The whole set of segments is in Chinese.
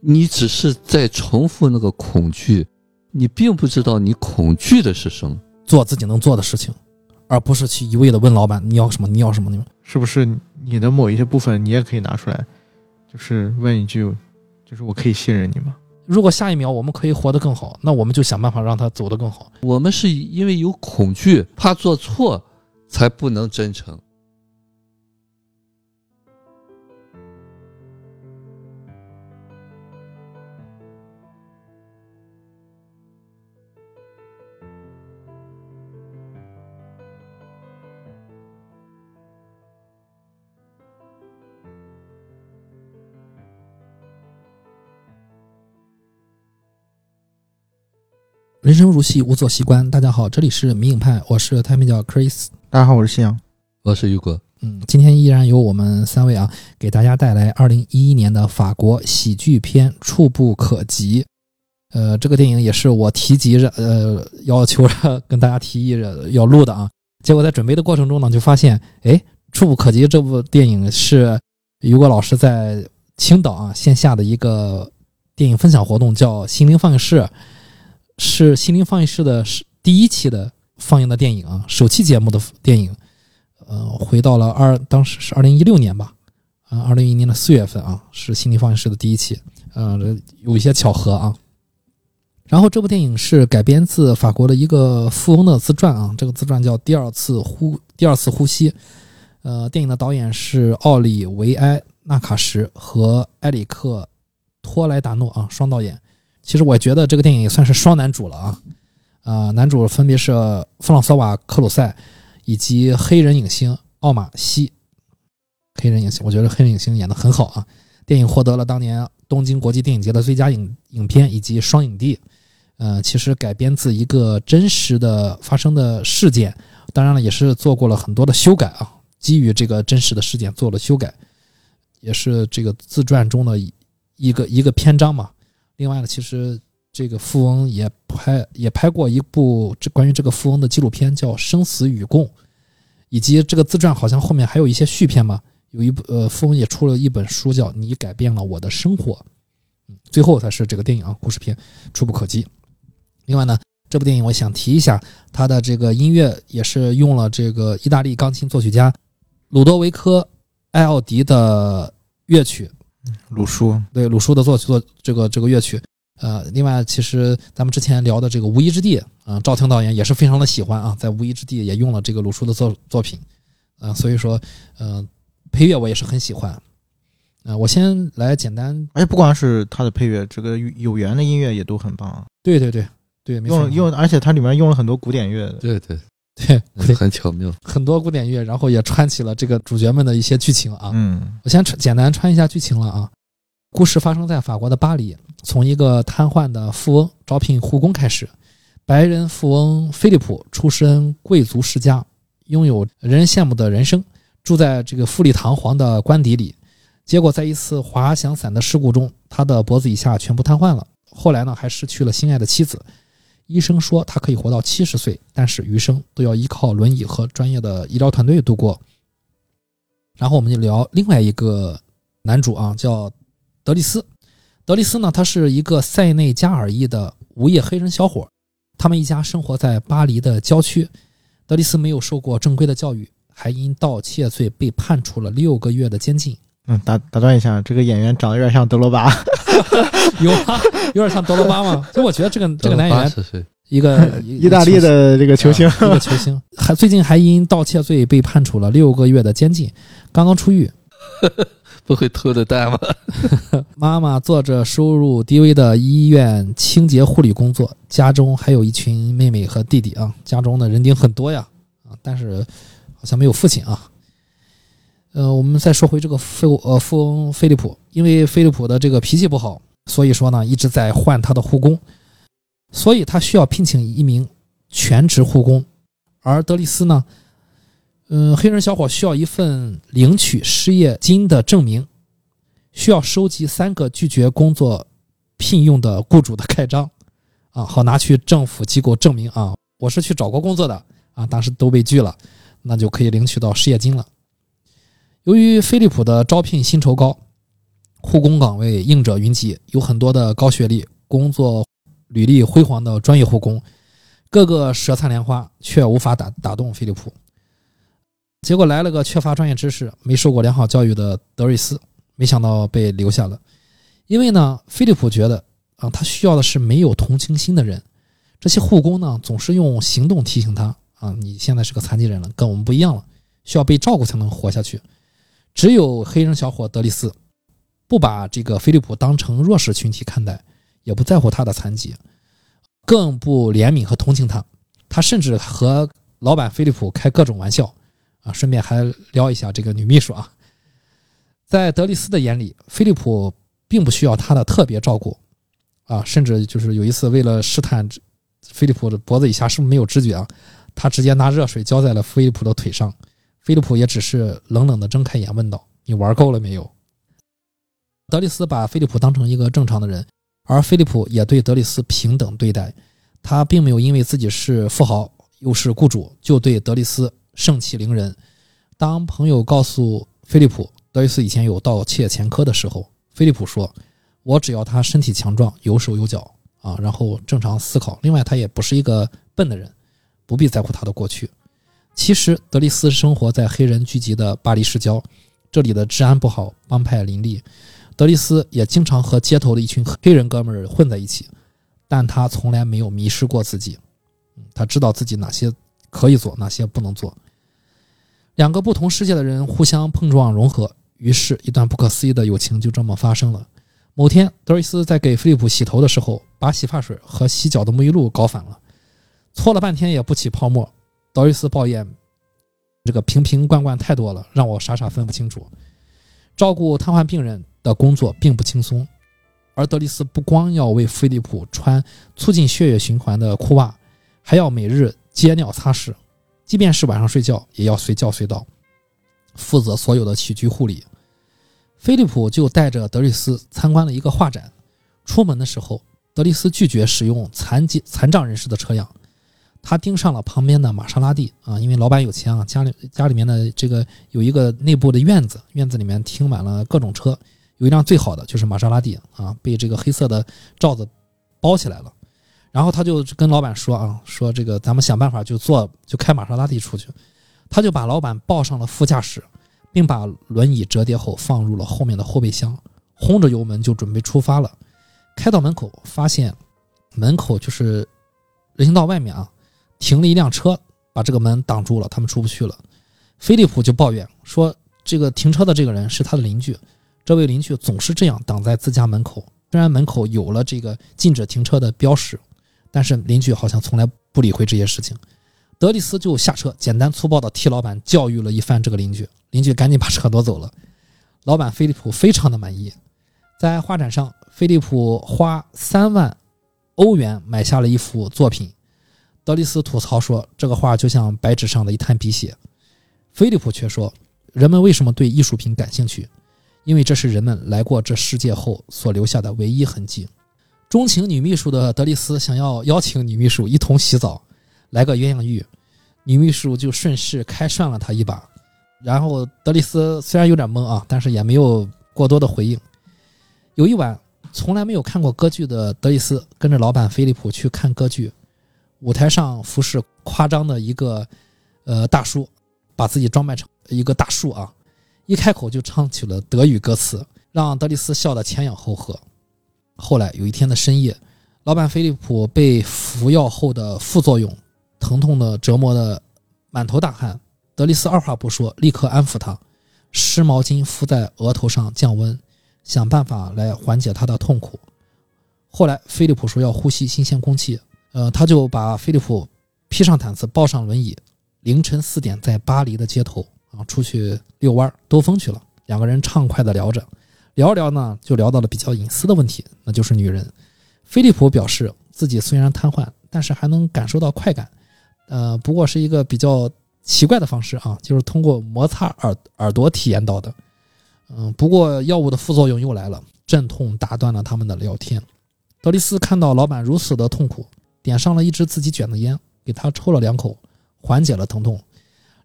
你只是在重复那个恐惧，你并不知道你恐惧的是什么。做自己能做的事情，而不是去一味的问老板你要什么，你要什么，你是不是你的某一些部分你也可以拿出来，就是问一句，就是我可以信任你吗？如果下一秒我们可以活得更好，那我们就想办法让他走得更好。我们是因为有恐惧，怕做错，才不能真诚。人生如戏，无所习惯。大家好，这里是迷影派，我是太名叫 Chris。大家好，我是夕阳。我是雨果。嗯，今天依然由我们三位啊，给大家带来二零一一年的法国喜剧片《触不可及》。呃，这个电影也是我提及着，呃，要求着跟大家提议着要录的啊。结果在准备的过程中呢，就发现，哎，《触不可及》这部电影是雨果老师在青岛啊线下的一个电影分享活动，叫“心灵放映室”。是心灵放映室的是第一期的放映的电影啊，首期节目的电影，呃，回到了二当时是二零一六年吧，啊，二零一一年的四月份啊，是心灵放映室的第一期，呃，有一些巧合啊。然后这部电影是改编自法国的一个富翁的自传啊，这个自传叫《第二次呼第二次呼吸》，呃，电影的导演是奥里维埃纳卡什和埃里克托莱达诺啊，双导演。其实我觉得这个电影也算是双男主了啊，啊，男主分别是弗朗索瓦·克鲁塞以及黑人影星奥马西。黑人影星，我觉得黑人影星演的很好啊。电影获得了当年东京国际电影节的最佳影影片以及双影帝。呃，其实改编自一个真实的发生的事件，当然了，也是做过了很多的修改啊，基于这个真实的事件做了修改，也是这个自传中的一个一个篇章嘛。另外呢，其实这个富翁也拍也拍过一部这关于这个富翁的纪录片，叫《生死与共》，以及这个自传好像后面还有一些续篇嘛。有一部呃，富翁也出了一本书，叫《你改变了我的生活》。嗯，最后才是这个电影啊，故事片触不可及。另外呢，这部电影我想提一下，它的这个音乐也是用了这个意大利钢琴作曲家鲁多维科·艾奥迪的乐曲。鲁叔。对鲁叔的作曲作这个这个乐曲，呃，另外其实咱们之前聊的这个《无依之地》啊，赵婷导演也是非常的喜欢啊，在《无依之地》也用了这个鲁叔的作作品，啊，所以说，呃，配乐我也是很喜欢，啊，我先来简单，而且，不光是他的配乐，这个有缘的音乐也都很棒啊，对对对对，用用，而且它里面用了很多古典乐，对对。对，很巧妙，很多古典乐，然后也串起了这个主角们的一些剧情啊。嗯，我先简单穿一下剧情了啊。故事发生在法国的巴黎，从一个瘫痪的富翁招聘护工开始。白人富翁菲利普出身贵族世家，拥有人人羡慕的人生，住在这个富丽堂皇的官邸里。结果在一次滑翔伞的事故中，他的脖子以下全部瘫痪了。后来呢，还失去了心爱的妻子。医生说他可以活到七十岁，但是余生都要依靠轮椅和专业的医疗团队度过。然后我们就聊另外一个男主啊，叫德利斯。德利斯呢，他是一个塞内加尔裔的无业黑人小伙，他们一家生活在巴黎的郊区。德利斯没有受过正规的教育，还因盗窃罪被判处了六个月的监禁。嗯，打打断一下，这个演员长得有点像德罗巴，有啊，有点像德罗巴吗？所以我觉得这个这个男演员是，一个 意大利的这个球星，一个球星，还最近还因盗窃罪被判处了六个月的监禁，刚刚出狱，不会偷的蛋吗？妈妈做着收入低微的医院清洁护理工作，家中还有一群妹妹和弟弟啊，家中的人丁很多呀啊，但是好像没有父亲啊。呃，我们再说回这个富呃富翁菲利普，因为菲利普的这个脾气不好，所以说呢一直在换他的护工，所以他需要聘请一名全职护工。而德里斯呢，嗯，黑人小伙需要一份领取失业金的证明，需要收集三个拒绝工作聘用的雇主的盖章，啊，好拿去政府机构证明啊，我是去找过工作的啊，当时都被拒了，那就可以领取到失业金了。由于飞利浦的招聘薪酬高，护工岗位应者云集，有很多的高学历、工作履历辉煌的专业护工，个个舌灿莲花，却无法打打动菲利普。结果来了个缺乏专业知识、没受过良好教育的德瑞斯，没想到被留下了。因为呢，菲利普觉得啊，他需要的是没有同情心的人。这些护工呢，总是用行动提醒他啊，你现在是个残疾人了，跟我们不一样了，需要被照顾才能活下去。只有黑人小伙德里斯，不把这个菲利普当成弱势群体看待，也不在乎他的残疾，更不怜悯和同情他。他甚至和老板菲利普开各种玩笑。啊，顺便还撩一下这个女秘书啊。在德里斯的眼里，菲利普并不需要他的特别照顾，啊，甚至就是有一次为了试探菲利普的脖子以下是不是没有知觉啊，他直接拿热水浇在了菲利普的腿上，菲利普也只是冷冷的睁开眼问道：“你玩够了没有？”德里斯把菲利普当成一个正常的人，而菲利普也对德里斯平等对待，他并没有因为自己是富豪又是雇主就对德里斯。盛气凌人。当朋友告诉菲利普德里斯以前有盗窃前科的时候，菲利普说：“我只要他身体强壮，有手有脚啊，然后正常思考。另外，他也不是一个笨的人，不必在乎他的过去。”其实，德利斯生活在黑人聚集的巴黎市郊，这里的治安不好，帮派林立。德利斯也经常和街头的一群黑人哥们儿混在一起，但他从来没有迷失过自己。他知道自己哪些可以做，哪些不能做。两个不同世界的人互相碰撞融合，于是，一段不可思议的友情就这么发生了。某天，德瑞斯在给菲利普洗头的时候，把洗发水和洗脚的沐浴露搞反了，搓了半天也不起泡沫。德瑞斯抱怨：“这个瓶瓶罐罐太多了，让我傻傻分不清楚。”照顾瘫痪病人的工作并不轻松，而德里斯不光要为菲利普穿促进血液循环的裤袜，还要每日接尿擦拭。即便是晚上睡觉，也要随叫随到，负责所有的起居护理。菲利普就带着德里斯参观了一个画展。出门的时候，德里斯拒绝使用残疾残障人士的车辆，他盯上了旁边的玛莎拉蒂啊，因为老板有钱啊，家里家里面的这个有一个内部的院子，院子里面停满了各种车，有一辆最好的就是玛莎拉蒂啊，被这个黑色的罩子包起来了。然后他就跟老板说啊，说这个咱们想办法就坐就开玛莎拉蒂出去，他就把老板抱上了副驾驶，并把轮椅折叠后放入了后面的后备箱，轰着油门就准备出发了。开到门口，发现门口就是人行道外面啊，停了一辆车，把这个门挡住了，他们出不去了。菲利普就抱怨说，这个停车的这个人是他的邻居，这位邻居总是这样挡在自家门口，虽然门口有了这个禁止停车的标识。但是邻居好像从来不理会这些事情，德里斯就下车，简单粗暴地替老板教育了一番这个邻居，邻居赶紧把车挪走了。老板菲利普非常的满意，在画展上，菲利普花三万欧元买下了一幅作品。德里斯吐槽说，这个画就像白纸上的一滩鼻血。菲利普却说，人们为什么对艺术品感兴趣？因为这是人们来过这世界后所留下的唯一痕迹。钟情女秘书的德丽斯想要邀请女秘书一同洗澡，来个鸳鸯浴，女秘书就顺势开涮了他一把。然后德丽斯虽然有点懵啊，但是也没有过多的回应。有一晚，从来没有看过歌剧的德丽斯跟着老板菲利普去看歌剧，舞台上服饰夸张的一个呃大叔，把自己装扮成一个大树啊，一开口就唱起了德语歌词，让德里斯笑得前仰后合。后来有一天的深夜，老板菲利普被服药后的副作用疼痛的折磨的满头大汗。德里斯二话不说，立刻安抚他，湿毛巾敷在额头上降温，想办法来缓解他的痛苦。后来菲利普说要呼吸新鲜空气，呃，他就把菲利普披上毯子，抱上轮椅，凌晨四点在巴黎的街头啊出去遛弯兜风去了。两个人畅快地聊着。聊聊呢，就聊到了比较隐私的问题，那就是女人。菲利普表示自己虽然瘫痪，但是还能感受到快感，呃，不过是一个比较奇怪的方式啊，就是通过摩擦耳耳朵体验到的。嗯，不过药物的副作用又来了，阵痛打断了他们的聊天。德丽斯看到老板如此的痛苦，点上了一支自己卷的烟，给他抽了两口，缓解了疼痛。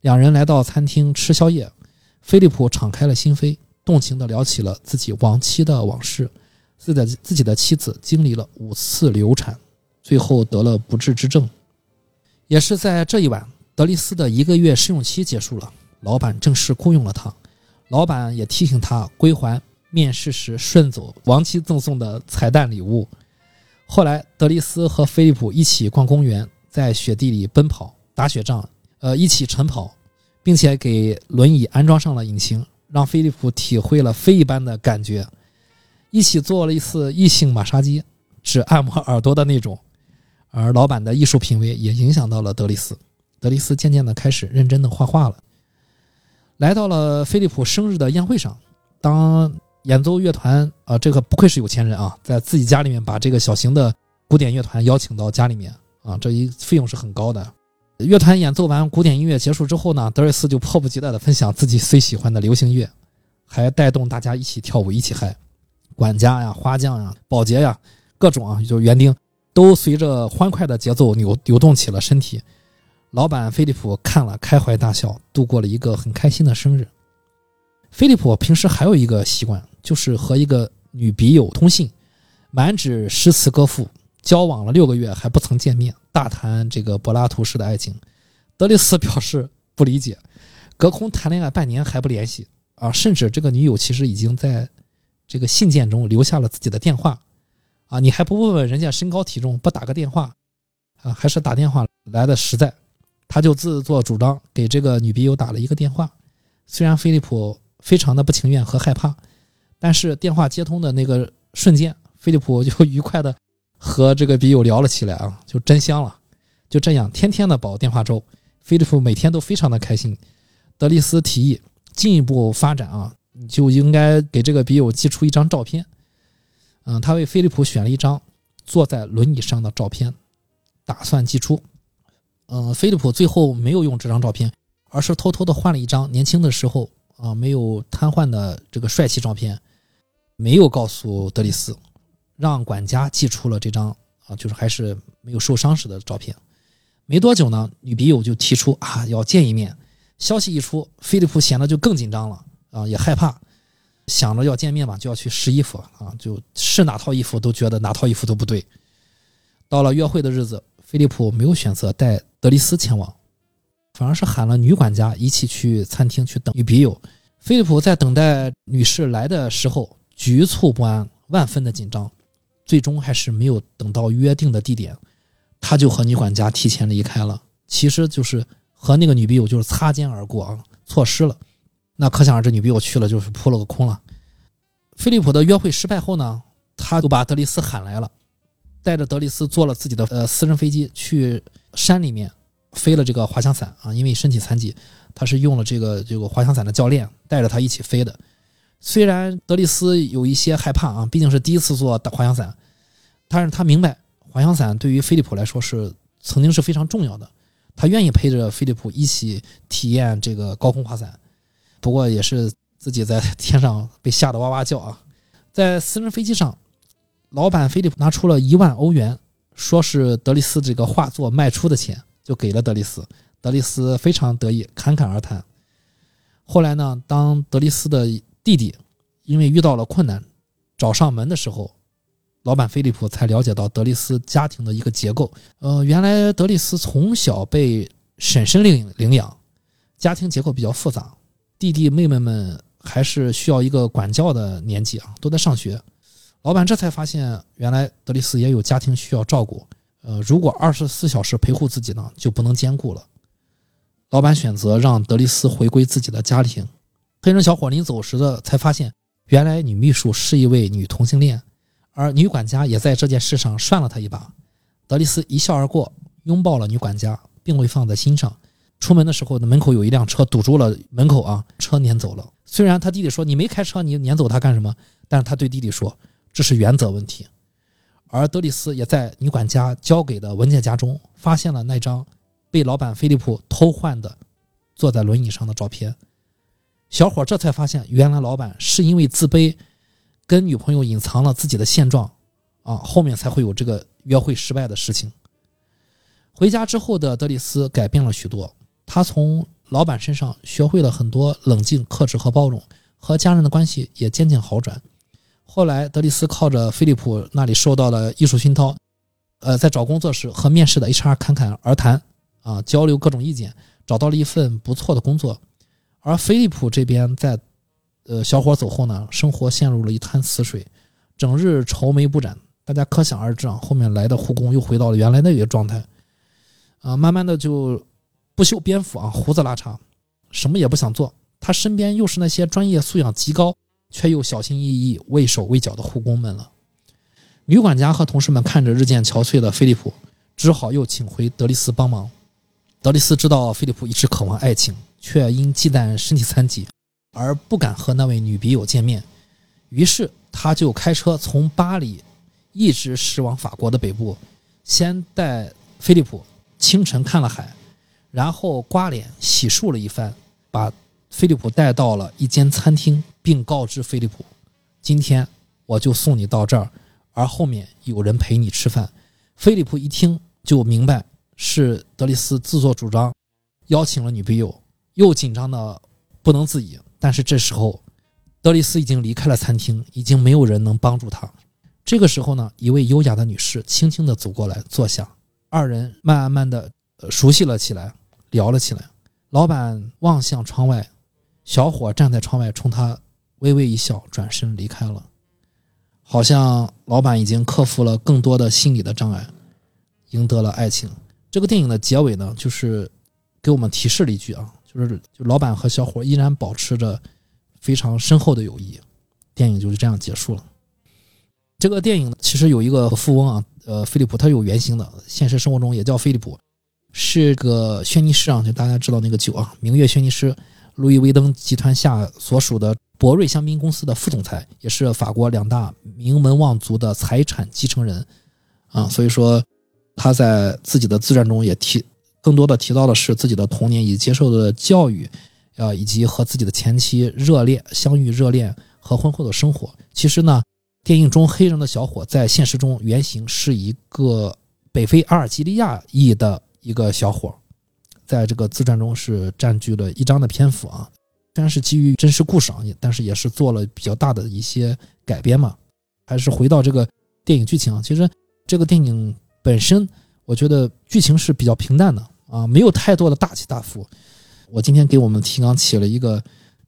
两人来到餐厅吃宵夜，菲利普敞开了心扉。动情地聊起了自己亡妻的往事。自己的自己的妻子经历了五次流产，最后得了不治之症。也是在这一晚，德丽斯的一个月试用期结束了，老板正式雇佣了他。老板也提醒他归还面试时顺走亡妻赠送的彩蛋礼物。后来，德丽斯和菲利普一起逛公园，在雪地里奔跑、打雪仗，呃，一起晨跑，并且给轮椅安装上了引擎，让菲利普体会了飞一般的感觉。一起做了一次异性马杀鸡，只按摩耳朵的那种。而老板的艺术品味也影响到了德丽斯，德丽斯渐渐的开始认真的画画了。来到了菲利普生日的宴会上，当演奏乐团啊，这个不愧是有钱人啊，在自己家里面把这个小型的古典乐团邀请到家里面啊，这一费用是很高的。乐团演奏完古典音乐结束之后呢，德瑞斯就迫不及待的分享自己最喜欢的流行乐，还带动大家一起跳舞，一起嗨。管家呀、花匠呀、保洁呀，各种啊，就园丁，都随着欢快的节奏扭扭动起了身体。老板菲利普看了开怀大笑，度过了一个很开心的生日。菲利普平时还有一个习惯，就是和一个女笔友通信，满纸诗词歌赋，交往了六个月还不曾见面，大谈这个柏拉图式的爱情。德里斯表示不理解，隔空谈恋爱半年还不联系啊，甚至这个女友其实已经在。这个信件中留下了自己的电话，啊，你还不问问人家身高体重，不打个电话，啊，还是打电话来的实在，他就自作主张给这个女笔友打了一个电话。虽然菲利普非常的不情愿和害怕，但是电话接通的那个瞬间，菲利普就愉快的和这个笔友聊了起来啊，就真香了。就这样，天天的煲电话粥，菲利普每天都非常的开心。德丽斯提议进一步发展啊。就应该给这个笔友寄出一张照片，嗯，他为菲利普选了一张坐在轮椅上的照片，打算寄出。嗯，菲利普最后没有用这张照片，而是偷偷的换了一张年轻的时候啊没有瘫痪的这个帅气照片，没有告诉德里斯，让管家寄出了这张啊，就是还是没有受伤时的照片。没多久呢，女笔友就提出啊要见一面。消息一出，菲利普显得就更紧张了。啊，也害怕，想着要见面嘛，就要去试衣服啊，就试哪套衣服都觉得哪套衣服都不对。到了约会的日子，菲利普没有选择带德里斯前往，反而是喊了女管家一起去餐厅去等女笔友。菲利普在等待女士来的时候，局促不安，万分的紧张，最终还是没有等到约定的地点，他就和女管家提前离开了。其实就是和那个女笔友就是擦肩而过啊，错失了。那可想而知，女笔友去了就是扑了个空了。菲利普的约会失败后呢，他就把德里斯喊来了，带着德里斯坐了自己的呃私人飞机去山里面飞了这个滑翔伞啊，因为身体残疾，他是用了这个这个滑翔伞的教练带着他一起飞的。虽然德丽斯有一些害怕啊，毕竟是第一次坐滑翔伞，但是他明白滑翔伞对于菲利普来说是曾经是非常重要的，他愿意陪着菲利普一起体验这个高空滑伞。不过也是自己在天上被吓得哇哇叫啊！在私人飞机上，老板菲利普拿出了一万欧元，说是德丽斯这个画作卖出的钱，就给了德丽斯。德丽斯非常得意，侃侃而谈。后来呢，当德丽斯的弟弟因为遇到了困难找上门的时候，老板菲利普才了解到德利斯家庭的一个结构。呃，原来德利斯从小被婶婶领领养，家庭结构比较复杂。弟弟妹妹们还是需要一个管教的年纪啊，都在上学。老板这才发现，原来德利斯也有家庭需要照顾。呃，如果二十四小时陪护自己呢，就不能兼顾了。老板选择让德利斯回归自己的家庭。黑人小伙临走时的才发现，原来女秘书是一位女同性恋，而女管家也在这件事上涮了他一把。德里斯一笑而过，拥抱了女管家，并未放在心上。出门的时候，门口有一辆车堵住了门口啊，车撵走了。虽然他弟弟说你没开车，你撵走他干什么？但是他对弟弟说这是原则问题。而德里斯也在女管家交给的文件夹中发现了那张被老板菲利普偷换的坐在轮椅上的照片。小伙这才发现，原来老板是因为自卑，跟女朋友隐藏了自己的现状啊，后面才会有这个约会失败的事情。回家之后的德里斯改变了许多。他从老板身上学会了很多冷静、克制和包容，和家人的关系也渐渐好转。后来，德里斯靠着菲利普那里受到了艺术熏陶，呃，在找工作时和面试的 HR 侃侃而谈，啊，交流各种意见，找到了一份不错的工作。而菲利普这边在，呃，小伙走后呢，生活陷入了一滩死水，整日愁眉不展。大家可想而知啊，后面来的护工又回到了原来那个状态，啊，慢慢的就不修边幅啊，胡子拉碴，什么也不想做。他身边又是那些专业素养极高却又小心翼翼、畏手畏脚的护工们了。女管家和同事们看着日渐憔悴的菲利普，只好又请回德丽斯帮忙。德丽斯知道菲利普一直渴望爱情，却因忌惮身体残疾而不敢和那位女笔友见面，于是他就开车从巴黎。一直驶往法国的北部，先带菲利普清晨看了海，然后刮脸洗漱了一番，把菲利普带到了一间餐厅，并告知菲利普：“今天我就送你到这儿，而后面有人陪你吃饭。”菲利普一听就明白是德丽斯自作主张邀请了女笔友，又紧张的不能自已。但是这时候，德里斯已经离开了餐厅，已经没有人能帮助他。这个时候呢，一位优雅的女士轻轻地走过来坐下，二人慢慢的熟悉了起来，聊了起来。老板望向窗外，小伙站在窗外冲他微微一笑，转身离开了。好像老板已经克服了更多的心理的障碍，赢得了爱情。这个电影的结尾呢，就是给我们提示了一句啊，就是就老板和小伙依然保持着非常深厚的友谊。电影就是这样结束了。这个电影其实有一个富翁啊，呃，菲利普，他有原型的，现实生活中也叫菲利普，是个轩尼诗啊，就大家知道那个酒啊，明月轩尼诗，路易威登集团下所属的博瑞香槟公司的副总裁，也是法国两大名门望族的财产继承人，啊，所以说他在自己的自传中也提，更多的提到的是自己的童年以及接受的教育，啊，以及和自己的前妻热恋、相遇、热恋和婚后的生活。其实呢。电影中黑人的小伙在现实中原型是一个北非阿尔及利亚裔的一个小伙，在这个自传中是占据了一章的篇幅啊。虽然是基于真实故事啊，但是也是做了比较大的一些改编嘛。还是回到这个电影剧情啊，其实这个电影本身，我觉得剧情是比较平淡的啊，没有太多的大起大伏。我今天给我们提纲起了一个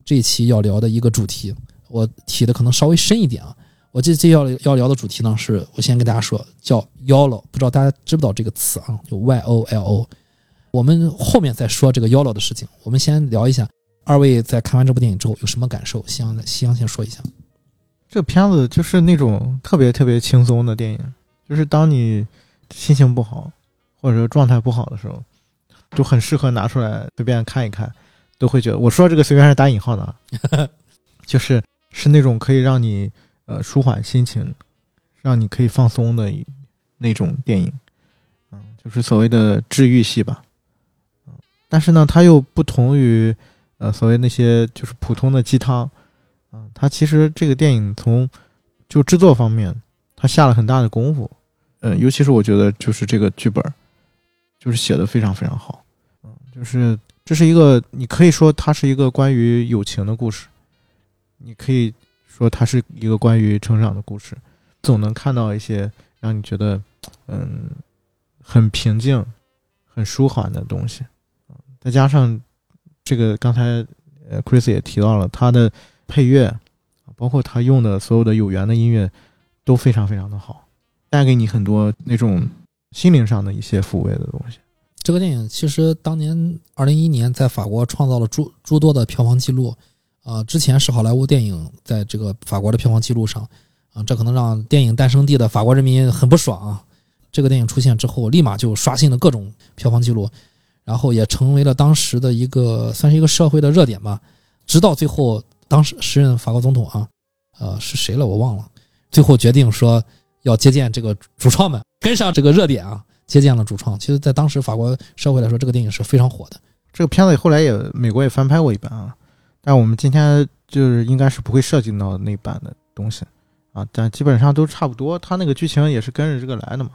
这一期要聊的一个主题，我提的可能稍微深一点啊。我这这要要聊的主题呢，是我先跟大家说，叫 “yolo”，不知道大家知不知道这个词啊？就 “y o l o”。我们后面再说这个 “yolo” 的事情。我们先聊一下，二位在看完这部电影之后有什么感受？夕阳，夕阳先说一下。这片子就是那种特别特别轻松的电影，就是当你心情不好或者说状态不好的时候，就很适合拿出来随便看一看，都会觉得我说这个随便是打引号的，就是是那种可以让你。呃，舒缓心情，让你可以放松的那种电影，嗯，就是所谓的治愈系吧，嗯，但是呢，它又不同于呃所谓那些就是普通的鸡汤，嗯，它其实这个电影从就制作方面，它下了很大的功夫，嗯，尤其是我觉得就是这个剧本，就是写的非常非常好，嗯，就是这是一个你可以说它是一个关于友情的故事，你可以。说它是一个关于成长的故事，总能看到一些让你觉得，嗯，很平静、很舒缓的东西，再加上这个刚才呃，Chris 也提到了他的配乐，包括他用的所有的有缘的音乐都非常非常的好，带给你很多那种心灵上的一些抚慰的东西。这个电影其实当年二零一一年在法国创造了诸诸多的票房记录。啊，之前是好莱坞电影在这个法国的票房记录上，啊，这可能让电影诞生地的法国人民很不爽啊。这个电影出现之后，立马就刷新了各种票房记录，然后也成为了当时的一个算是一个社会的热点吧。直到最后，当时时任法国总统啊，呃，是谁了我忘了，最后决定说要接见这个主创们，跟上这个热点啊，接见了主创。其实，在当时法国社会来说，这个电影是非常火的。这个片子后来也美国也翻拍过一版啊。但我们今天就是应该是不会涉及到那版的东西啊，但基本上都差不多。他那个剧情也是跟着这个来的嘛。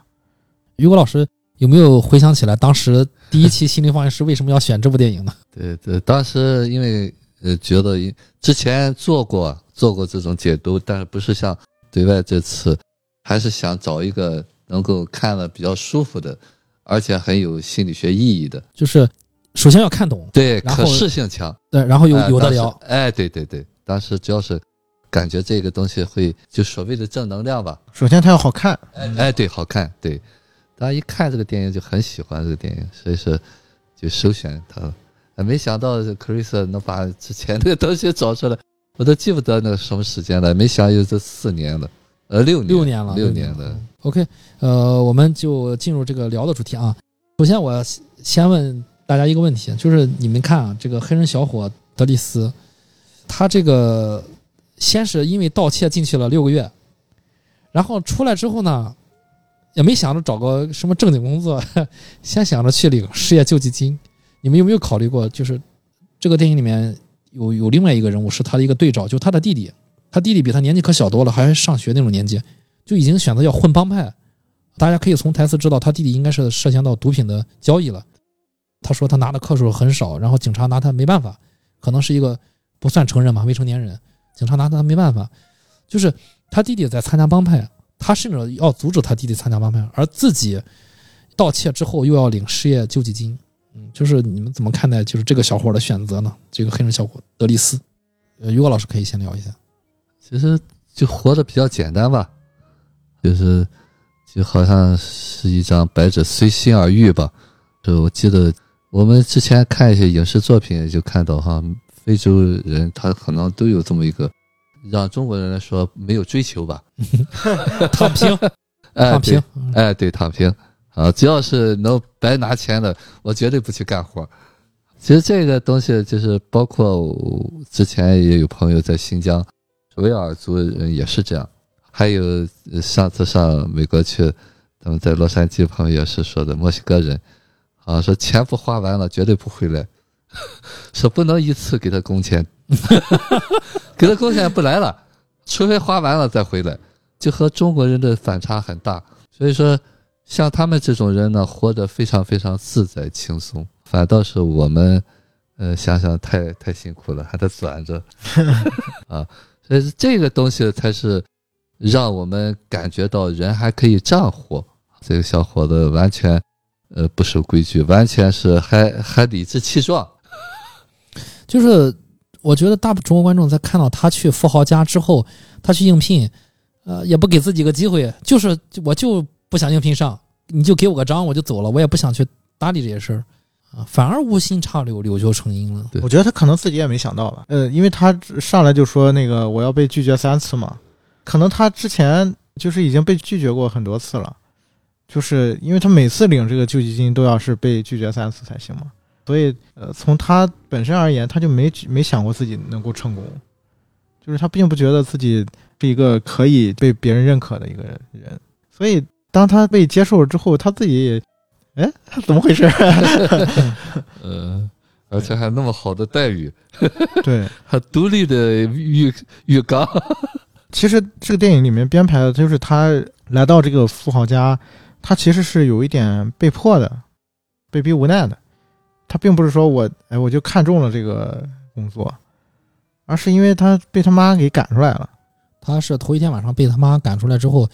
于果老师有没有回想起来，当时第一期心灵放映师为什么要选这部电影呢？对对，当时因为呃，觉得之前做过做过这种解读，但是不是像对外这次，还是想找一个能够看了比较舒服的，而且很有心理学意义的，就是首先要看懂，对，可视性强，对，然后有有的聊，哎，对对对，当时主要是感觉这个东西会就所谓的正能量吧，首先它要好看，哎哎，对，好看，对，大家一看这个电影就很喜欢这个电影，所以说就首选它。了。哎没想到 Chris 能把之前那个东西找出来，我都记不得那个什么时间了，没想有这四年了，呃，六年，六年了，六年了。OK，呃，我们就进入这个聊的主题啊。首先，我先问大家一个问题，就是你们看啊，这个黑人小伙德里斯，他这个先是因为盗窃进去了六个月，然后出来之后呢，也没想着找个什么正经工作，先想着去领失业救济金。你们有没有考虑过，就是这个电影里面有有另外一个人物是他的一个对照，就他的弟弟，他弟弟比他年纪可小多了，还上学那种年纪，就已经选择要混帮派。大家可以从台词知道，他弟弟应该是涉嫌到毒品的交易了。他说他拿的克数很少，然后警察拿他没办法，可能是一个不算成人嘛，未成年人，警察拿他没办法。就是他弟弟在参加帮派，他甚至要阻止他弟弟参加帮派，而自己盗窃之后又要领失业救济金。嗯，就是你们怎么看待就是这个小伙的选择呢？这个黑人小伙德里斯，呃，于果老师可以先聊一下。其实就活得比较简单吧，就是就好像是一张白纸，随心而遇吧。就我记得我们之前看一些影视作品，就看到哈，非洲人他可能都有这么一个，让中国人来说没有追求吧 躺平，哎，躺平对，，哎，对，躺平啊，只要是能白拿钱的，我绝对不去干活。其实这个东西就是包括我之前也有朋友在新疆，维吾尔族人也是这样。还有上次上美国去，他们在洛杉矶朋友也是说的，墨西哥人啊说钱不花完了绝对不回来，说不能一次给他工钱，给他工钱不来了，除非花完了再回来，就和中国人的反差很大。所以说，像他们这种人呢，活得非常非常自在轻松，反倒是我们，呃，想想太太辛苦了，还得攒着 啊。所以这个东西才是让我们感觉到人还可以这样活。这个小伙子完全，呃，不守规矩，完全是还还理直气壮。就是我觉得大部分中国观众在看到他去富豪家之后，他去应聘，呃，也不给自己个机会，就是我就不想应聘上，你就给我个章我就走了，我也不想去搭理这些事儿啊，反而无心插柳，柳就成荫了。我觉得他可能自己也没想到吧，呃，因为他上来就说那个我要被拒绝三次嘛，可能他之前就是已经被拒绝过很多次了，就是因为他每次领这个救济金都要是被拒绝三次才行嘛，所以呃，从他本身而言，他就没没想过自己能够成功，就是他并不觉得自己是一个可以被别人认可的一个人，所以当他被接受了之后，他自己也，哎，怎么回事？呃，而且还那么好的待遇，对。还独立的浴浴缸。其实这个电影里面编排的就是他来到这个富豪家，他其实是有一点被迫的，被逼无奈的。他并不是说我哎我就看中了这个工作，而是因为他被他妈给赶出来了。他是头一天晚上被他妈赶出来之后，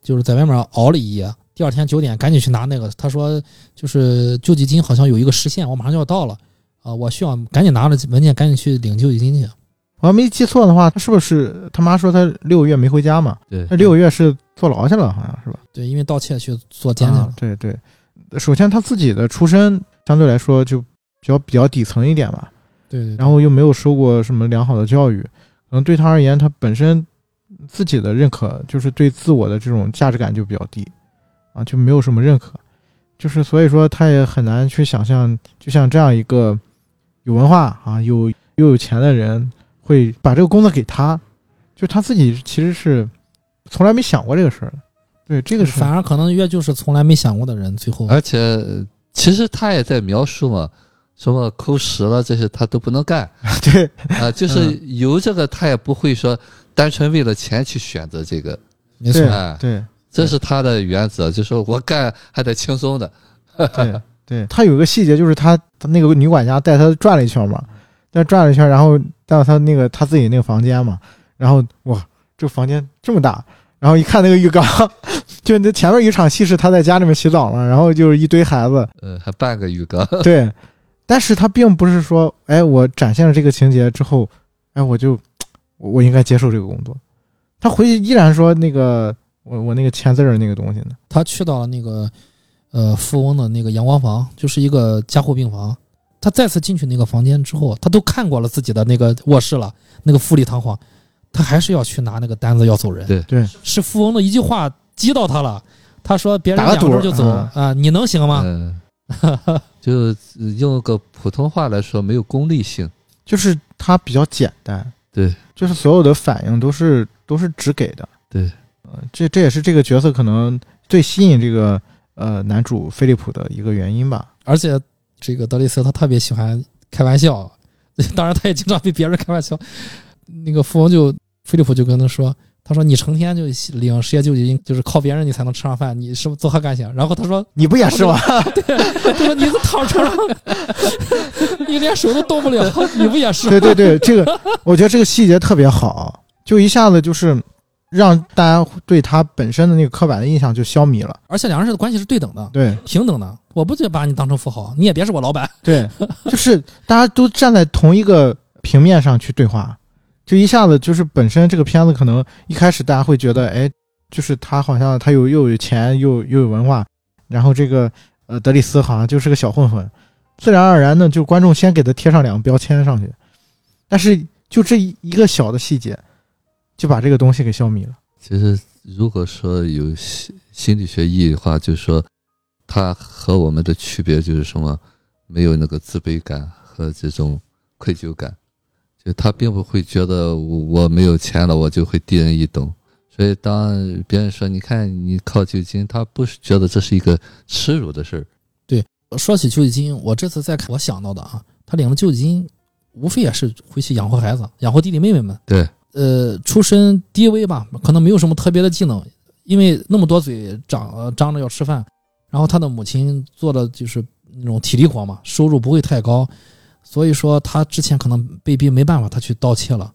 就是在外面熬了一夜，第二天九点赶紧去拿那个，他说就是救济金好像有一个时限，我马上就要到了，啊、我需要赶紧拿着文件赶紧去领救济金去。我要没记错的话，他是不是他妈说他六个月没回家嘛？对他六个月是坐牢去了，好像是吧？对，因为盗窃去坐监去了。啊对对，首先他自己的出身相对来说就比较比较底层一点吧。对对对然后又没有受过什么良好的教育，可能对他而言，他本身自己的认可就是对自我的这种价值感就比较低，啊，就没有什么认可，就是所以说他也很难去想象，就像这样一个有文化啊、有又有钱的人会把这个工作给他，就他自己其实是从来没想过这个事儿的。对，这个是。反而可能越就是从来没想过的人，最后。而且呃其实他也在描述嘛，什么抠屎了这些他都不能干。对。啊，就是有这个他也不会说单纯为了钱去选择这个，没错。对，这是他的原则，就说我干还得轻松的，对对，他有一个细节就是他他那个女管家带他转了一圈嘛，再转了一圈，然后到他那个他自己那个房间嘛，然后哇，这个房间这么大，然后一看那个浴缸，就那前面一场戏是他在家里面洗澡嘛，然后就是一堆孩子，呃，还半个浴缸，对，但是他并不是说，哎，我展现了这个情节之后，哎，我就我我应该接受这个工作，他回去依然说那个我我那个签字儿那个东西呢，他去到了那个呃富翁的那个阳光房，就是一个加护病房。他再次进去那个房间之后，他都看过了自己的那个卧室了，那个富丽堂皇，他还是要去拿那个单子要走人。对对，是富翁的一句话激到他了。他说别人打个赌两周就走嗯啊，你能行吗？嗯，就呃用个普通话来说，没有功利性。就是他比较简单，对，就是所有的反应都是都是直给的，对，呃，这这也是这个角色可能最吸引这个呃男主菲利普的一个原因吧。而且这个德雷斯他特别喜欢开玩笑，当然他也经常被别人开玩笑。那个富翁就菲利普就跟他说：“他说你成天就领失业救济金，就是靠别人你才能吃上饭，你是不是作何感想？”然后他说你不也是吗？：“ 对他说你都躺床上，你连手都动不了，你不也是？对对对，这个我觉得这个细节特别好，就一下子就是让大家对他本身的那个刻板的印象就消弭了。而且两人的关系是对等的、对平等的，我不就把你当成富豪，你也别是我老板。对，就是大家都站在同一个平面上去对话，就一下子就是本身这个片子可能一开始大家会觉得，哎，就是他好像他有又有钱又又有文化，然后这个呃德里斯好像就是个小混混，自然而然呢，就观众先给他贴上两个标签上去，但是就这一一个小的细节，就把这个东西给消弭了。其实如果说有心心理学意义的话，就是说，它和我们的区别就是什么？没有那个自卑感和这种愧疚感，就他并不会觉得我我没有钱了，我就会低人一等。所以当别人说你看你靠救济金，他不是觉得这是一个耻辱的事儿。对说起救济金，我这次再看，我想到的啊，他领了救济金，无非也是回去养活孩子，养活弟弟妹妹们。对，呃，出身低微吧，可能没有什么特别的技能，因为那么多嘴张张着要吃饭，然后他的母亲做的就是那种体力活嘛，收入不会太高，所以说他之前可能被逼没办法，他去盗窃了。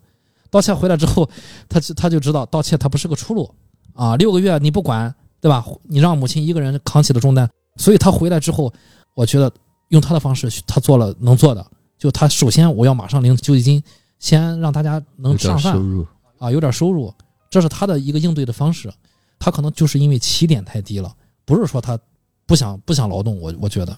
盗窃回来之后，他就他就知道盗窃他不是个出路啊，六个月你不管对吧？你让母亲一个人扛起了重担，所以他回来之后，我觉得用他的方式，他做了能做的，就他首先我要马上领救济金，先让大家能上饭点收入。啊，有点收入，这是他的一个应对的方式。他可能就是因为起点太低了，不是说他不想不想劳动。我我觉得，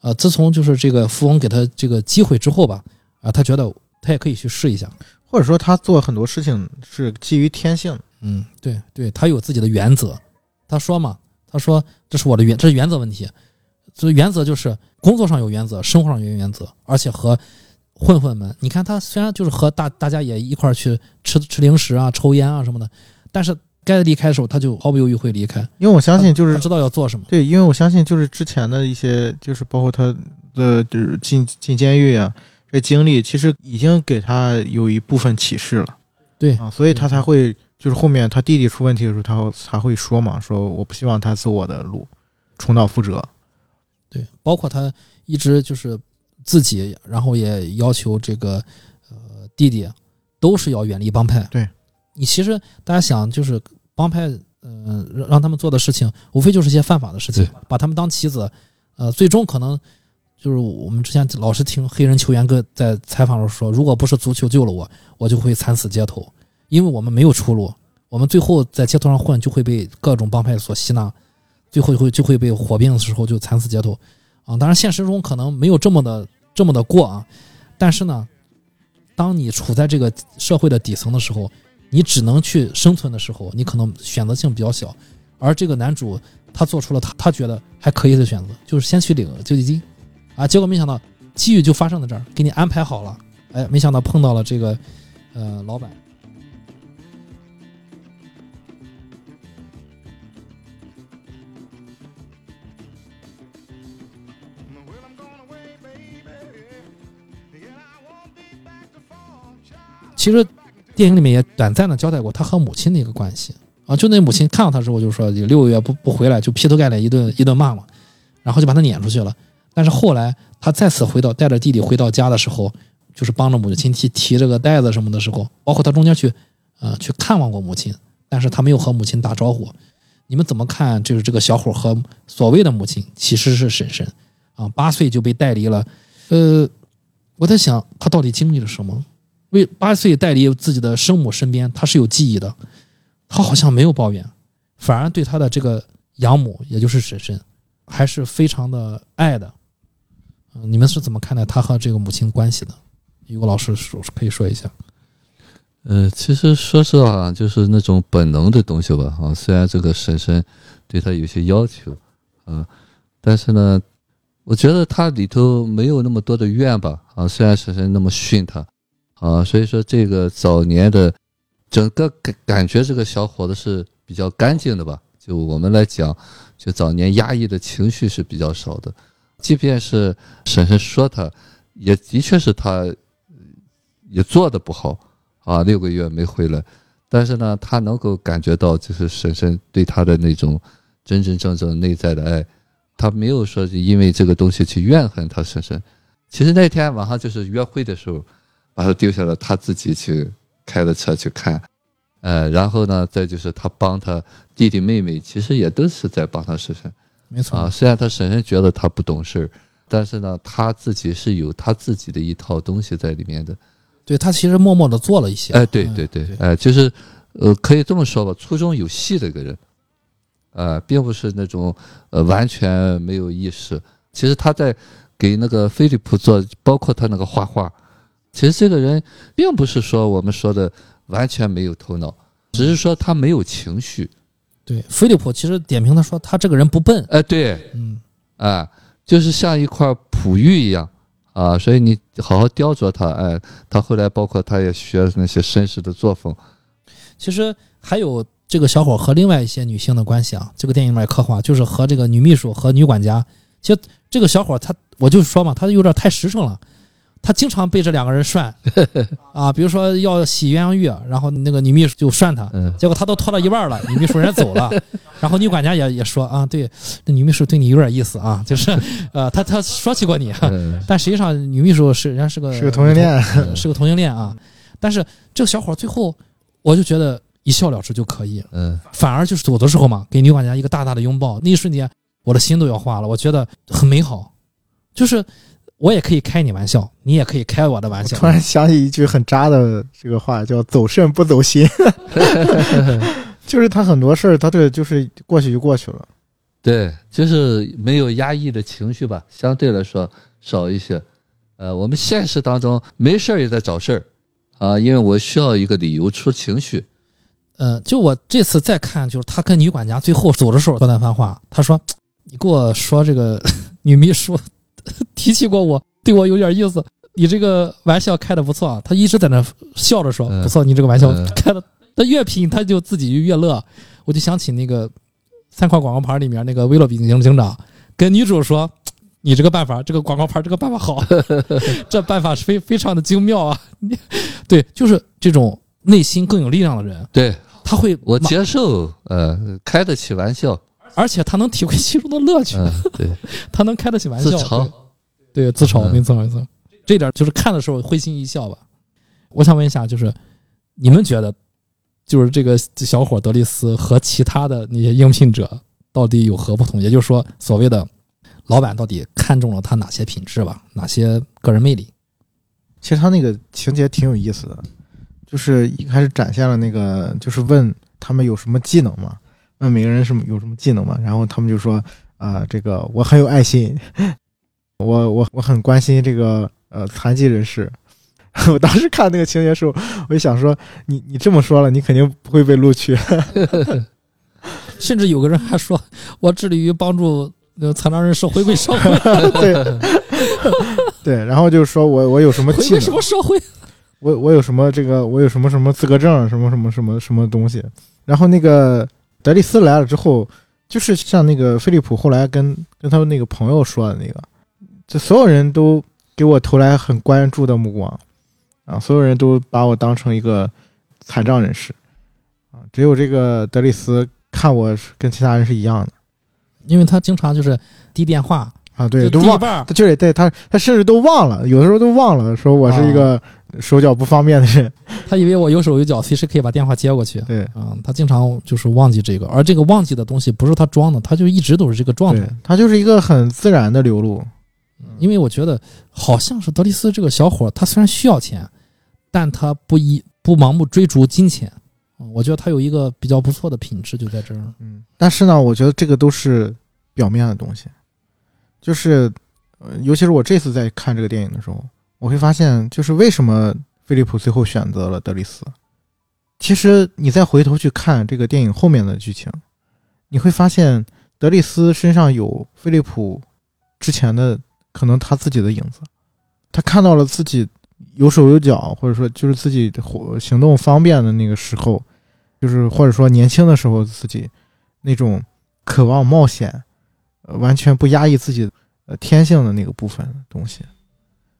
呃，自从就是这个富翁给他这个机会之后吧，啊，他觉得他也可以去试一下。或者说他做很多事情是基于天性，嗯，对对，他有自己的原则。他说嘛，他说这是我的原，这是原则问题。所以原则就是工作上有原则，生活上有原则，而且和混混们，你看他虽然就是和大大家也一块儿去吃吃零食啊、抽烟啊什么的，但是该离开的时候他就毫不犹豫会离开。因为我相信就是知道要做什么。对，因为我相信就是之前的一些，就是包括他的就是进进监狱啊，这经历其实已经给他有一部分启示了对啊，所以他才会就是后面他弟弟出问题的时候，他才会说嘛，说我不希望他走我的路，重蹈覆辙。对，包括他一直就是自己，然后也要求这个呃弟弟都是要远离帮派。对，你其实大家想，就是帮派，嗯、让让他们做的事情，无非就是一些犯法的事情，把他们当棋子，呃，最终可能就是我们之前老是听黑人球员哥在采访的时候说，如果不是足球救了我，我就会惨死街头，因为我们没有出路，我们最后在街头上混，就会被各种帮派所吸纳。最后会就会被火并的时候就惨死街头，啊，当然现实中可能没有这么的这么的过啊，但是呢，当你处在这个社会的底层的时候，你只能去生存的时候，你可能选择性比较小，而这个男主他做出了他他觉得还可以的选择，就是先去领救济金，啊，结果没想到机遇就发生在这儿，给你安排好了，哎，没想到碰到了这个呃老板。其实电影里面也短暂的交代过他和母亲的一个关系啊，就那母亲看到他之后就说有六个月不不回来，就劈头盖脸一顿一顿骂嘛，然后就把他撵出去了。但是后来他再次回到带着弟弟回到家的时候，就是帮着母亲提提这个袋子什么的时候，包括他中间去呃去看望过母亲，但是他没有和母亲打招呼。你们怎么看？就是这个小伙和所谓的母亲其实是婶婶啊，八岁就被带离了。呃，我在想他到底经历了什么？为八岁带离自己的生母身边，他是有记忆的，他好像没有抱怨，反而对他的这个养母，也就是婶婶，还是非常的爱的。嗯、你们是怎么看待他和这个母亲关系的？于果老师说可以说一下。呃，其实说实话，就是那种本能的东西吧，啊，虽然这个婶婶对他有些要求，啊，但是呢，我觉得他里头没有那么多的怨吧，啊，虽然婶婶那么训他，啊，所以说这个早年的整个感感觉，这个小伙子是比较干净的吧，就我们来讲，就早年压抑的情绪是比较少的，即便是婶婶说他，也的确是他也做的不好。啊，六个月没回来，但是呢，他能够感觉到，就是婶婶对他的那种真真正正内在的爱，他没有说是因为这个东西去怨恨他婶婶。其实那天晚上就是约会的时候，把他丢下了，他自己去开的车去看，呃，然后呢，再就是他帮他弟弟妹妹，其实也都是在帮他婶婶没错啊。虽然他婶婶觉得他不懂事儿，但是呢，他自己是有他自己的一套东西在里面的。对他其实默默的做了一些。哎，对嗯对对，哎，就是，呃，可以这么说吧，粗中有细的一个人，呃，并不是那种呃完全没有意识。其实他在给那个菲利普做，包括他那个画画，其实这个人并不是说我们说的完全没有头脑，只是说他没有情绪。对，菲利普其实点评他说他这个人不笨。哎，对，嗯，啊，就是像一块璞玉一样啊，所以你好好雕琢他，哎，他后来包括他也学那些绅士的作风，其实还有这个小伙和另外一些女性的关系啊，这个电影里面刻画，就是和这个女秘书和女管家。其实这个小伙他，我就说嘛，他有点太实诚了，他经常被这两个人涮。啊，比如说要洗鸳鸯浴，然后那个女秘书就涮他，嗯，结果他都拖到一半了，女秘书人家走了，然后女管家也也说啊，对，那女秘书对你有点意思啊，就是呃，他他说起过你，嗯。但实际上女秘书是人家是个是个同性恋，呃是个同性恋啊。但是这个小伙最后，我就觉得一笑了之就可以，嗯。反而就是走的时候嘛，给女管家一个大大的拥抱，那一瞬间我的心都要化了，我觉得很美好。就是我也可以开你玩笑，你也可以开我的玩笑。突然想起一句很渣的这个话，叫“走肾不走心”，就是他很多事儿，他这个就是过去就过去了。对，就是没有压抑的情绪吧，相对来说少一些。呃，我们现实当中没事儿也在找事儿啊，因为我需要一个理由出情绪。呃，就我这次再看，就是他跟女管家最后走的时候说那番话，他说：“ 你给我说这个 女秘书 提起过我，对我有点意思。你这个玩笑开的不错啊。”他一直在那笑着说：“嗯不错，你这个玩笑嗯开的。”他越品他就自己就越乐。我就想起那个三块广告牌里面那个威洛比警警长跟女主说：“你这个办法，这个广告牌这个办法好，这办法是非非常的精妙啊。”对，就是这种内心更有力量的人，对他会我接受，呃，开得起玩笑，而且他能体会其中的乐趣，嗯，对，他能开得起玩笑，自嘲，对，自嘲，嗯没错没错，这点就是看的时候会心一笑吧。我想问一下，就是你们觉得，就是这个小伙德利斯和其他的那些应聘者到底有何不同？也就是说，所谓的老板到底看中了他哪些品质吧，哪些个人魅力？其实他那个情节挺有意思的，就是一开始展现了那个，就是问他们有什么技能嘛，问每个人什么有什么技能嘛，然后他们就说啊、这个我很有爱心，我我我很关心这个呃残疾人士。我当时看那个情节的时候，我就想说，你你这么说了，你肯定不会被录取。甚至有个人还说，我致力于帮助呃残障人士回归社会，对对，然后就是说我我有什么技能回归什，么社会？我我有什么这个，我有什么什么资格证，什么什么什么什么东西。然后那个德利斯来了之后，就是像那个菲利普后来跟跟他们那个朋友说的那个，就所有人都给我投来很关注的目光啊，所有人都把我当成一个残障人士啊，只有这个德利斯看我是跟其他人是一样的。因为他经常就是滴电话，啊，对，都忘，他就是对他，他甚至都忘了，有的时候都忘了，说我是一个手脚不方便的人。他以为我有手有脚，随时可以把电话接过去。对嗯，他经常就是忘记这个，而这个忘记的东西不是他装的，他就一直都是这个状态。，他就是一个很自然的流露。因为我觉得好像是德里斯这个小伙，他虽然需要钱，但他不一不盲目追逐金钱。嗯我觉得他有一个比较不错的品质就在这儿。嗯，但是呢，我觉得这个都是表面的东西，就是，呃，尤其是我这次在看这个电影的时候，我会发现，就是为什么菲利普最后选择了德里斯。其实你再回头去看这个电影后面的剧情，你会发现德里斯身上有菲利普之前的可能他自己的影子，他看到了自己有手有脚，或者说就是自己活行动方便的那个时候，就是或者说年轻的时候自己那种渴望冒险，呃，完全不压抑自己呃天性的那个部分东西，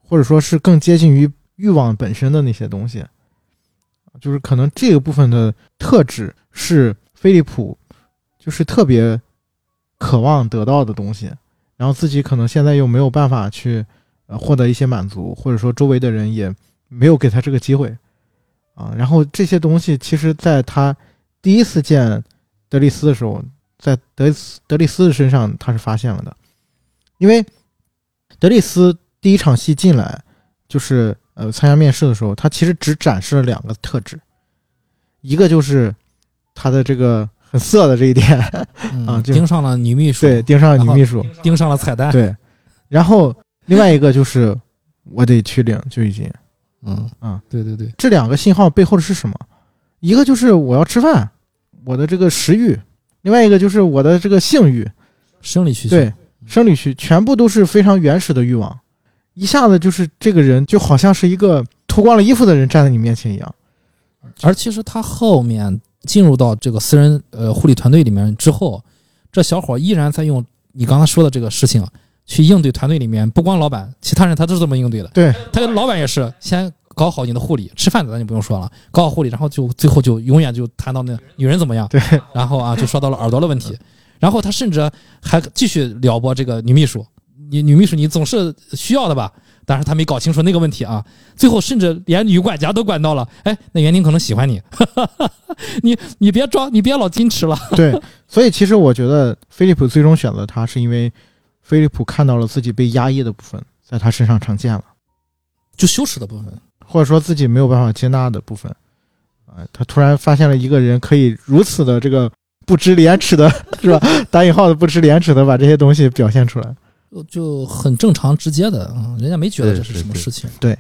或者说是更接近于欲望本身的那些东西，就是可能这个部分的特质是菲利普就是特别渴望得到的东西，然后自己可能现在又没有办法去呃获得一些满足，或者说周围的人也没有给他这个机会啊。然后这些东西其实在他第一次见德利斯的时候，在德德利斯的身上他是发现了的，因为德利斯第一场戏进来就是呃参加面试的时候，他其实只展示了两个特质，一个就是他的这个很色的这一点，嗯啊就盯上了女秘书，对，盯上了女秘书，盯上了彩蛋。对，然后另外一个就是我得去领就已经，嗯啊，对对对，这两个信号背后的是什么？一个就是我要吃饭，我的这个食欲；另外一个就是我的这个性欲，生理需求。对，生理需，全部都是非常原始的欲望。一下子就是这个人就好像是一个脱光了衣服的人站在你面前一样。而其实他后面进入到这个私人呃护理团队里面之后，这小伙依然在用你刚才说的这个事情去应对团队里面，不光老板，其他人他都是这么应对的。对，他跟老板也是先搞好你的护理，吃饭咱就不用说了，搞好护理，然后就最后就永远就谈到那女人怎么样，对，然后啊就说到了耳朵的问题，然后他甚至还继续撩拨这个女秘书，你女秘书你总是需要的吧？但是他没搞清楚那个问题啊，最后甚至连女管家都管到了，哎，那园丁可能喜欢你，你你别装，你别老矜持了，对，所以其实我觉得菲利普最终选择他，是因为菲利普看到了自己被压抑的部分在他身上呈现了。就羞耻的部分，或者说自己没有办法接纳的部分，啊、他突然发现了一个人可以如此的这个不知廉耻的，是吧？打引号的不知廉耻的把这些东西表现出来。就很正常直接的，嗯，人家没觉得这是什么事情。对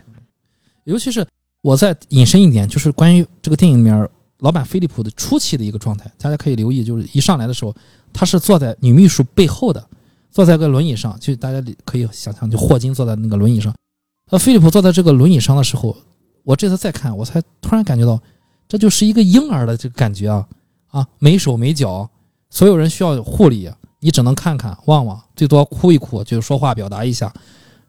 尤其是我再引申一点，就是关于这个电影里面老板菲利普的初期的一个状态，大家可以留意，就是一上来的时候，他是坐在女秘书背后的，坐在个轮椅上，就大家可以想象，就霍金坐在那个轮椅上，那，菲利普坐在这个轮椅上的时候，我这次再看，我才突然感觉到，这就是一个婴儿的这个感觉啊啊，没手没脚，所有人需要护理，你只能看看望望，最多哭一哭，就是说话表达一下，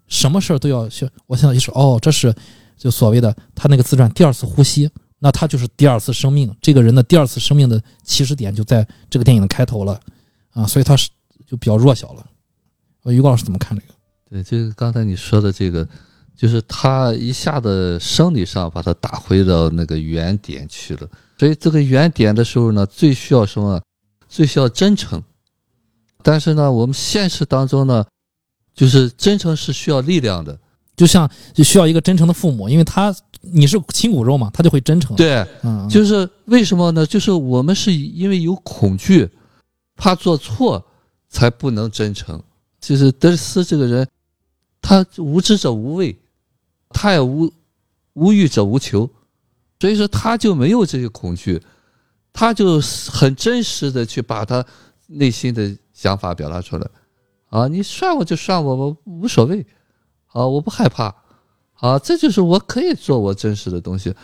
什么事儿都要去。我现在就说，哦，这是就所谓的他那个自传第二次呼吸，那他就是第二次生命，这个人的第二次生命的起始点就在这个电影的开头了啊，所以他是就比较弱小了。呃，于光老师怎么看这个？对，这个刚才你说的这个，就是他一下子生理上把他打回到那个原点去了。所以这个原点的时候呢，最需要什么？最需要真诚。但是呢，我们现实当中呢，就是真诚是需要力量的。就像就需要一个真诚的父母，因为他你是亲骨肉嘛，他就会真诚。，对，嗯，就是为什么呢？就是我们是因为有恐惧，怕做错，才不能真诚。就是德里斯这个人，他无知者无畏，他也无无欲者无求，所以说他就没有这些恐惧，他就很真实的去把他内心的想法表达出来。啊，你涮我就涮我，我无所谓，啊，我不害怕，啊，这就是我可以做我真实的东西。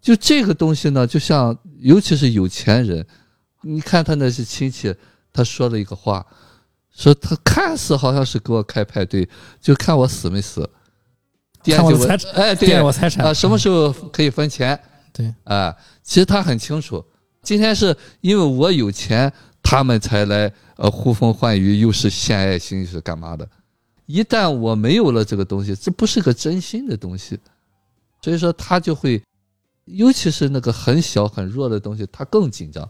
就这个东西呢，就像尤其是有钱人，你看他那些亲戚，他说了一个话，说他看似好像是给我开派对，就看我死没死，看我的惦记财产哎，对惦记我财产啊，什么时候可以分钱？对，啊，其实他很清楚，今天是因为我有钱，他们才来呃呼风唤雨，又是献爱心，是干嘛的？一旦我没有了这个东西，这不是个真心的东西，所以说他就会，尤其是那个很小很弱的东西，他更紧张，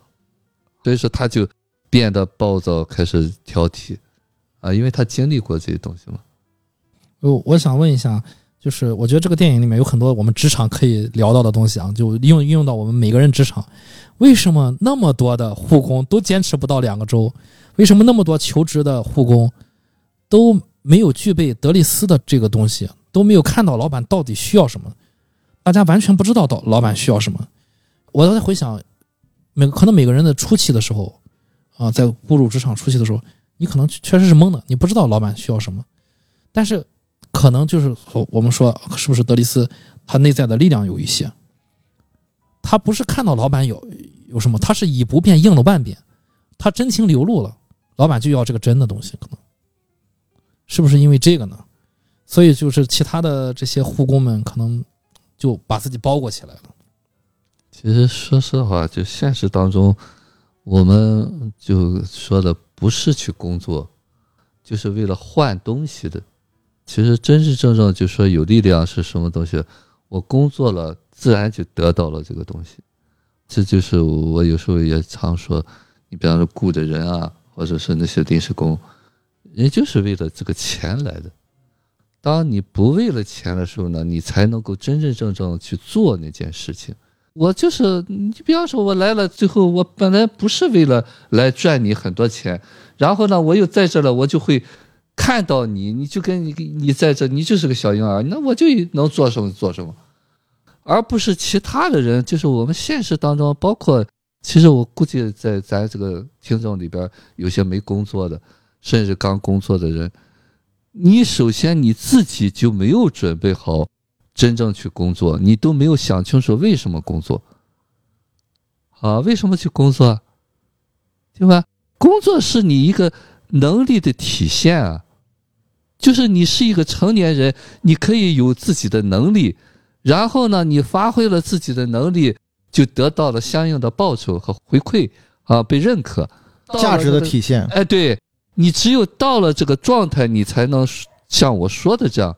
所以说他就变得暴躁，开始挑剔，啊，因为他经历过这些东西嘛。我我想问一下，就是我觉得这个电影里面有很多我们职场可以聊到的东西啊，就用运用到我们每个人职场。为什么那么多的护工都坚持不到两个周？为什么那么多求职的护工都没有具备德利斯的这个东西，都没有看到老板到底需要什么？大家完全不知道到老板需要什么。我在回想，每可能每个人的初期的时候，啊，在步入职场初期的时候，你可能确实是懵的，你不知道老板需要什么，但是可能就是我们说是不是德里斯他内在的力量有一些，他不是看到老板有有什么，他是以不变应了万变，他真情流露了。老板就要这个真的东西，可能是不是因为这个呢？所以就是其他的这些护工们可能就把自己包裹起来了。其实说实话，就现实当中，我们就说的不是去工作，就是为了换东西的。其实真真正正就说有力量是什么东西？我工作了，自然就得到了这个东西。这就是我有时候也常说，你比方说雇的人啊。或者是那些临时工，人就是为了这个钱来的。当你不为了钱的时候呢，你才能够真真正正去做那件事情。我就是你，比方说，我来了，最后我本来不是为了来赚你很多钱，然后呢，我又在这了，我就会看到你，你就跟你你在这，你就是个小婴儿，那我就能做什么做什么，而不是其他的人，就是我们现实当中包括。其实我估计，在咱这个听众里边，有些没工作的，甚至刚工作的人，你首先你自己就没有准备好真正去工作，你都没有想清楚为什么工作，啊，为什么去工作，对吧？工作是你一个能力的体现啊，就是你是一个成年人，你可以有自己的能力，然后呢，你发挥了自己的能力。就得到了相应的报酬和回馈啊，被认可，价值的体现。哎，对你只有到了这个状态，你才能像我说的这样。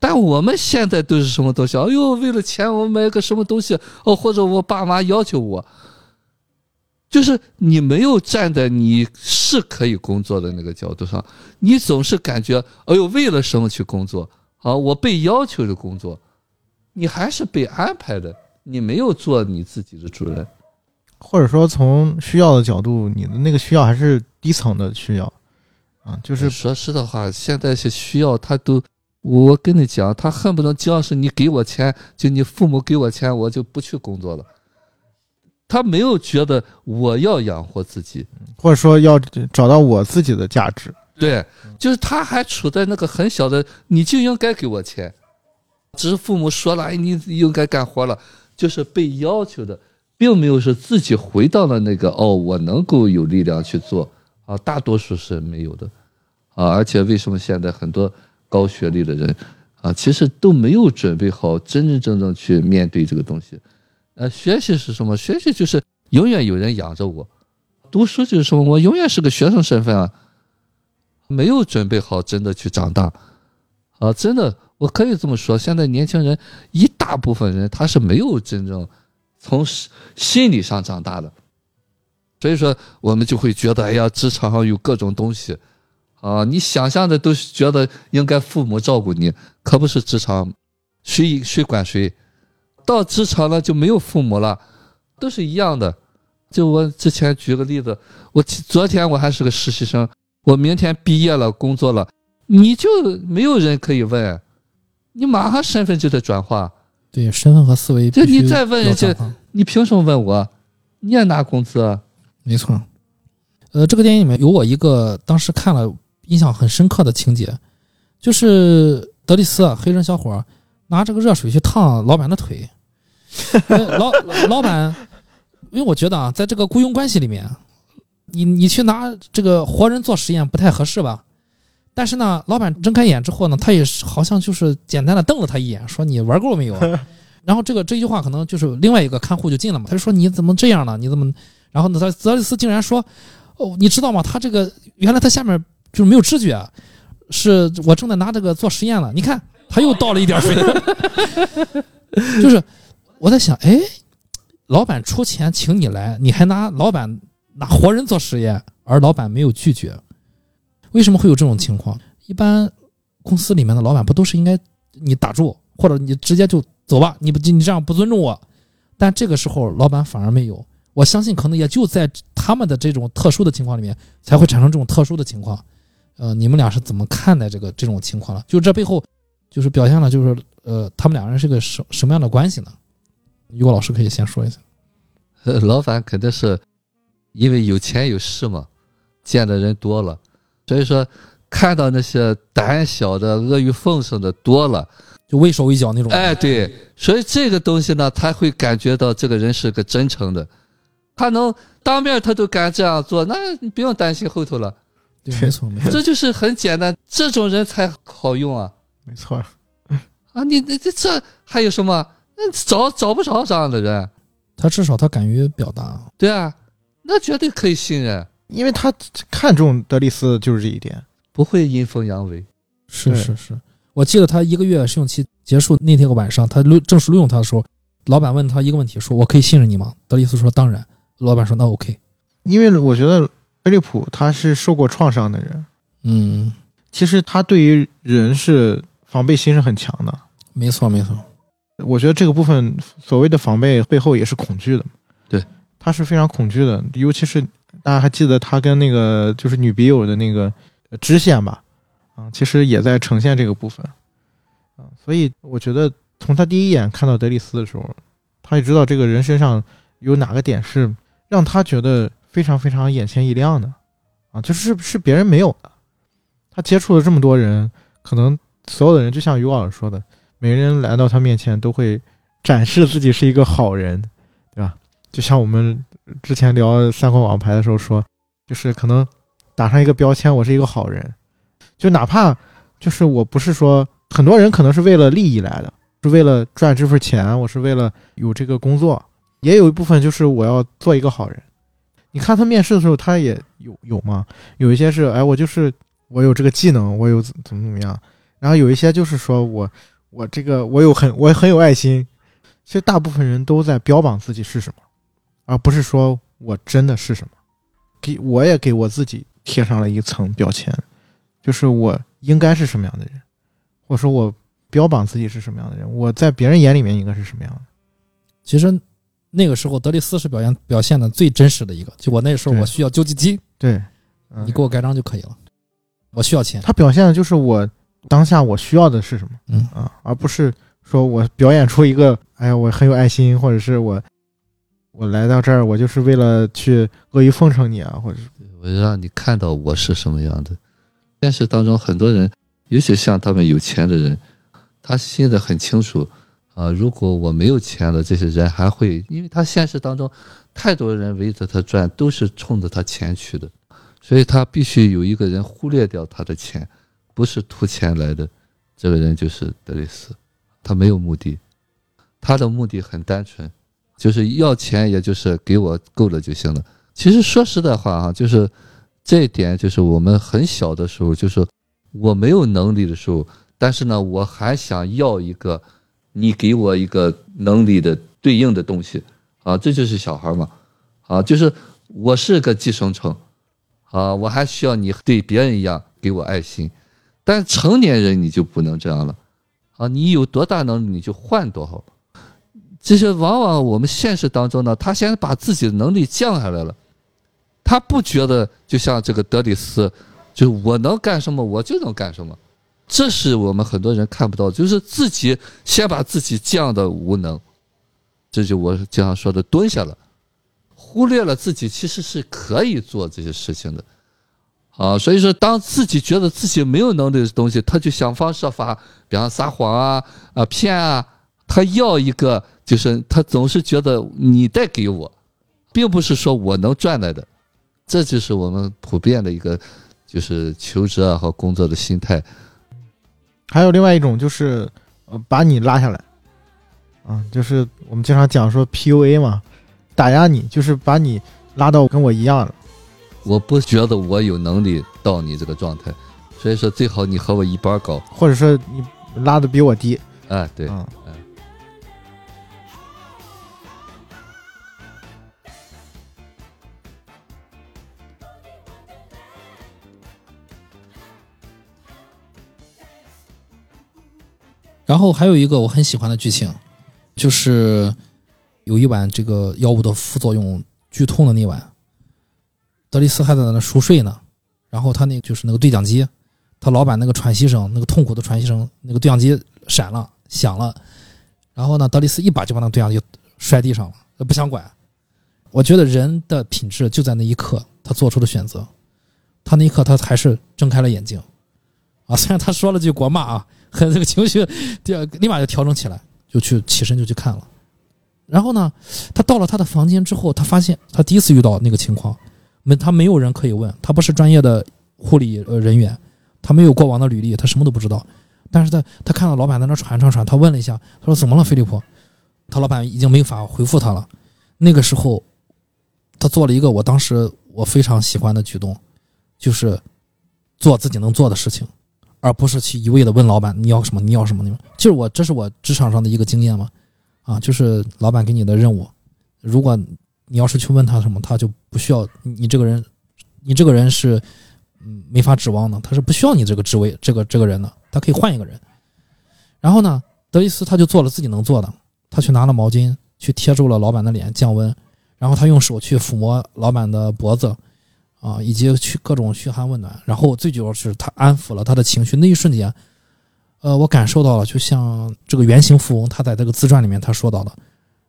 但我们现在都是什么东西？哎呦，为了钱，我买个什么东西哦，或者我爸妈要求我，就是你没有站在你是可以工作的那个角度上，你总是感觉哎呦，为了什么去工作？啊，我被要求的工作，你还是被安排的。你没有做你自己的主人，或者说从需要的角度，你的那个需要还是低层的需要，啊，就是说实的话，现在是需要他都，我跟你讲，他恨不得只要是你给我钱，就你父母给我钱，我就不去工作了。他没有觉得我要养活自己，或者说要找到我自己的价值。对，就是他还处在那个很小的，你就应该给我钱，只是父母说了，哎，你应该干活了。就是被要求的，并没有说自己回到了那个哦，我能够有力量去做啊，大多数是没有的啊。而且为什么现在很多高学历的人啊，其实都没有准备好真真正正去面对这个东西？呃，学习是什么？学习就是永远有人养着我，读书就是什么？我永远是个学生身份啊，没有准备好真的去长大啊，真的。我可以这么说，现在年轻人一大部分人他是没有真正从心理上长大的，所以说我们就会觉得，哎呀，职场上有各种东西啊，你想象的都觉得应该父母照顾你，可不是职场谁谁管谁，到职场了就没有父母了，都是一样的。就我之前举个例子，我昨天我还是个实习生，我明天毕业了工作了，你就没有人可以问。你马上身份就得转化，对身份和思维。就你再问人家，你凭什么问我？你也拿工资？没错。呃，这个电影里面有我一个当时看了印象很深刻的情节，就是德丽斯黑人小伙拿这个热水去烫老板的腿。老老板，因为我觉得啊，在这个雇佣关系里面，你你去拿这个活人做实验不太合适吧？但是呢，老板睁开眼之后呢，他也是好像就是简单的瞪了他一眼，说你玩够了没有？然后这个这句话可能就是另外一个看护就进了嘛，他就说你怎么这样呢？你怎么？然后呢，他泽里斯竟然说，哦，你知道吗？他这个原来他下面就是没有知觉，是我正在拿这个做实验了，你看他又倒了一点水，就是我在想，哎，老板出钱请你来，你还拿老板拿活人做实验，而老板没有拒绝，为什么会有这种情况？一般公司里面的老板不都是应该你打住，或者你直接就走吧，你不你这样不尊重我，但这个时候老板反而没有。我相信可能也就在他们的这种特殊的情况里面，才会产生这种特殊的情况。呃，你们俩是怎么看待这个这种情况了？就这背后，就是表现了，就是呃，他们两人是个什什么样的关系呢？于果老师可以先说一下。呃 老板肯定是因为有钱有势嘛，见的人多了，所以说看到那些胆小的、阿谀奉承的多了，就畏手畏脚那种。哎，对，所以这个东西呢，他会感觉到这个人是个真诚的，他能当面他都敢这样做，那你不用担心后头了，对，没错没错。这就是很简单，这种人才好用啊没错，啊！你你这这还有什么？那找找不着这样的人，他至少他敢于表达。对啊，那绝对可以信任，因为他看中德里斯就是这一点。不会阴奉阳违。是是是，我记得他一个月试用期结束那天个晚上，他录正式录用他的时候，老板问他一个问题，说我可以信任你吗？德里斯说当然。老板说那 OK。因为我觉得菲利普他是受过创伤的人，嗯，其实他对于人是防备心是很强的。没错没错。我觉得这个部分所谓的防备背后也是恐惧的。对，他是非常恐惧的，尤其是大家还记得他跟那个就是女笔友的那个呃支线吧？啊，其实也在呈现这个部分。啊，所以我觉得从他第一眼看到德里斯的时候，他也知道这个人身上有哪个点是让他觉得非常非常眼前一亮的。啊，就是是别人没有的。他接触了这么多人，可能所有的人就像于老师说的。每个人来到他面前都会展示自己是一个好人，对吧？就像我们之前聊三国王牌的时候说，就是可能打上一个标签，我是一个好人，就哪怕就是我不是说很多人可能是为了利益来的，是为了赚这份钱，我是为了有这个工作，也有一部分就是我要做一个好人。你看他面试的时候，他也有有吗？有一些是哎，我就是我有这个技能，我有怎么怎么样，然后有一些就是说我。我这个我有很我很有爱心，其实大部分人都在标榜自己是什么，而不是说我真的是什么。给我也给我自己贴上了一层标签，就是我应该是什么样的人，或者说我标榜自己是什么样的人，我在别人眼里面应该是什么样的。其实那个时候德里斯是表现表现的最真实的一个，就我那时候我需要救济金，对，嗯你给我盖章就可以了，我需要钱。他表现的就是我当下我需要的是什么。嗯啊，而不是说我表演出一个，哎呀，我很有爱心，或者是我我来到这儿，我就是为了去阿谀奉承你啊，或者是我让你看到我是什么样的。现实当中，很多人，尤其像他们有钱的人，他心里很清楚啊。如果我没有钱了，这些人还会，因为他现实当中太多人围着他转，都是冲着他钱去的，所以他必须有一个人忽略掉他的钱，不是图钱来的。这个人就是德雷斯，他没有目的，他的目的很单纯，就是要钱，也就是给我够了就行了。其实说实在话啊，就是这一点，就是我们很小的时候，就是我没有能力的时候，但是呢，我还想要一个你给我一个能力的对应的东西啊，这就是小孩嘛啊，就是我是个寄生虫啊，我还需要你对别人一样给我爱心。但成年人你就不能这样了，啊，你有多大能力你就换多少。这些往往我们现实当中呢，他先把自己的能力降下来了，他不觉得就像这个德里斯，就我能干什么我就能干什么，这是我们很多人看不到，就是自己先把自己降的无能，这就我经常说的蹲下了，忽略了自己其实是可以做这些事情的。啊，所以说，当自己觉得自己没有能力的东西，他就想方设法，比方撒谎啊、啊骗啊，他要一个，就是他总是觉得你带给我，并不是说我能赚来的，这就是我们普遍的一个，就是求职啊和工作的心态。还有另外一种就是呃把你拉下来，啊，就是我们经常讲说 PUA 嘛，打压你，就是把你拉到跟我一样的。我不觉得我有能力到你这个状态，所以说最好你和我一般高。或者说你拉的比我低，哎，对，嗯。然后还有一个我很喜欢的剧情，就是有一晚这个药物的副作用剧痛的那晚，德里斯还在那熟睡呢，然后他那就是那个对讲机，他老板那个喘息声，那个痛苦的喘息声，那个对讲机闪了响了，然后呢，德里斯一把就把那个对讲机摔地上了，不想管。我觉得人的品质就在那一刻他做出的选择，他那一刻他还是睁开了眼睛，啊，虽然他说了句国骂啊，很这个情绪第二立马就调整起来，就去起身就去看了。然后呢，他到了他的房间之后，他发现他第一次遇到那个情况，没他没有人可以问，他不是专业的护理呃人员，他没有过往的履历，他什么都不知道。但是他他看到老板在那喘喘喘，他问了一下，他说怎么了，飞利浦？他老板已经没法回复他了。那个时候，他做了一个我当时我非常喜欢的举动，就是做自己能做的事情。而不是去一味的问老板你要什么你要什么你要就是我这是我职场上的一个经验嘛，啊，就是老板给你的任务，如果你要是去问他什么，他就不需要你这个人，你这个人是嗯没法指望的，他是不需要你这个职位这个这个人的，他可以换一个人。然后呢，德伊斯他就做了自己能做的，他去拿了毛巾去贴住了老板的脸降温，然后他用手去抚摸老板的脖子。啊，以及去各种嘘寒问暖，然后最主要是他安抚了他的情绪。那一瞬间，呃，我感受到了，就像这个原型富翁他在这个自传里面他说到的，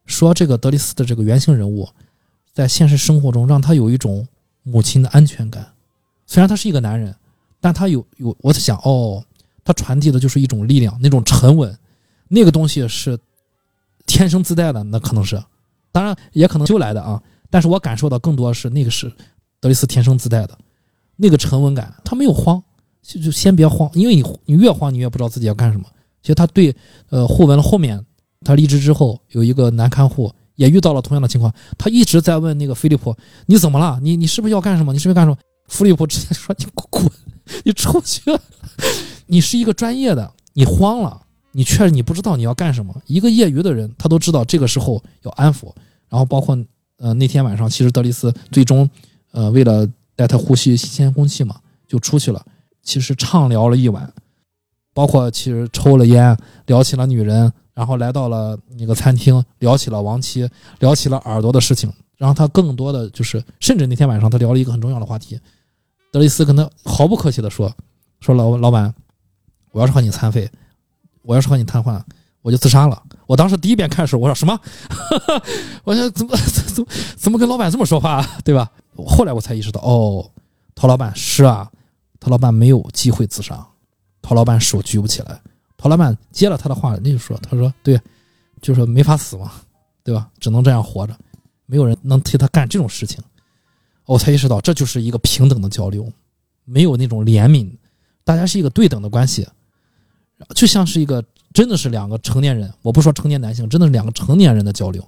说这个德里斯的这个原型人物，在现实生活中让他有一种母亲的安全感。虽然他是一个男人，但他有有，我在想，哦，他传递的就是一种力量，那种沉稳，那个东西是天生自带的，那可能是，当然也可能修来的啊。但是我感受到更多是那个是。德里斯天生自带的那个沉稳感，他没有慌，就就先别慌，因为你你越慌，你越不知道自己要干什么。其实他对呃互文后面，他离职之后有一个男看护也遇到了同样的情况，他一直在问那个菲利普你怎么了？你你是不是要干什么？你是不是干什么？菲利普直接说你滚，你出去！你是一个专业的，你慌了，你确实你不知道你要干什么。一个业余的人，他都知道这个时候要安抚。然后包括呃那天晚上，其实德里斯最终。呃，为了带他呼吸新鲜空气嘛，就出去了。其实畅聊了一晚，包括其实抽了烟，聊起了女人，然后来到了那个餐厅，聊起了亡妻，聊起了耳朵的事情。然后他更多的就是，甚至那天晚上他聊了一个很重要的话题。德雷斯跟他毫不客气的说：“说老老板，我要是和你残废，我要是和你瘫痪，我就自杀了。”我当时第一遍看的时候，我说什么？我想怎么怎么怎么跟老板这么说话，对吧？后来我才意识到，哦，陶老板是啊，陶老板没有机会自杀，陶老板手举不起来，陶老板接了他的话，那就说，他说对，就是没法死嘛，对吧？只能这样活着，没有人能替他干这种事情。我才意识到，这就是一个平等的交流，没有那种怜悯，大家是一个对等的关系，就像是一个真的是两个成年人，我不说成年男性，真的是两个成年人的交流。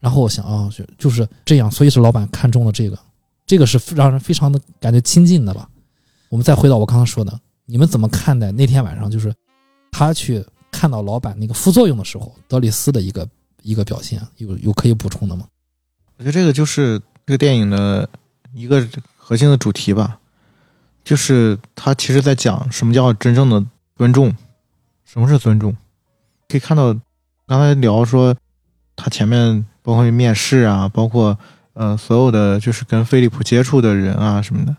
然后我想啊，就就是这样，所以是老板看中了这个，这个是让人非常的感觉亲近的吧。我们再回到我刚刚说的，你们怎么看待那天晚上就是他去看到老板那个副作用的时候，德里斯的一个一个表现，有有可以补充的吗？我觉得这个就是这个电影的一个核心的主题吧，就是他其实在讲什么叫真正的尊重，什么是尊重？可以看到刚才聊说他前面。包括面试啊，包括呃所有的就是跟飞利浦接触的人啊什么的。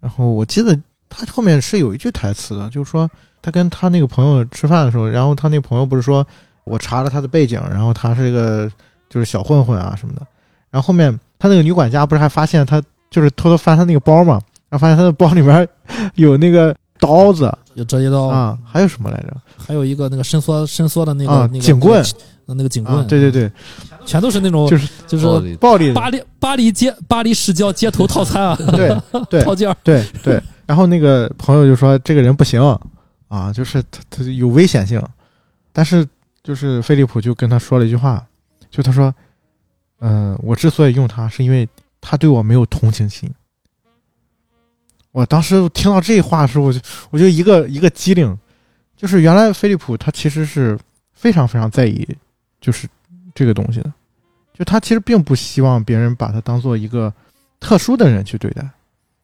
然后我记得他后面是有一句台词的，就是说他跟他那个朋友吃饭的时候，然后他那朋友不是说我查了他的背景，然后他是一个就是小混混啊什么的。然后后面他那个女管家不是还发现他就是偷偷翻他那个包嘛，然后发现他的包里面有那个刀子，有折叠刀啊，还有什么来着？还有一个那个伸缩伸缩的那个那个警棍。那个警棍，对对对，全都是那种，就是就是暴力巴黎巴黎街巴黎市郊街头套餐啊，对对 套件，对对。然后那个朋友就说这个人不行啊，就是他他有危险性。但是就是菲利普就跟他说了一句话，就他说，嗯，我之所以用他，是因为他对我没有同情心。我当时听到这话的时候，我就我就一个一个机灵，就是原来飞利浦他其实是非常非常在意就是这个东西的，就他其实并不希望别人把他当做一个特殊的人去对待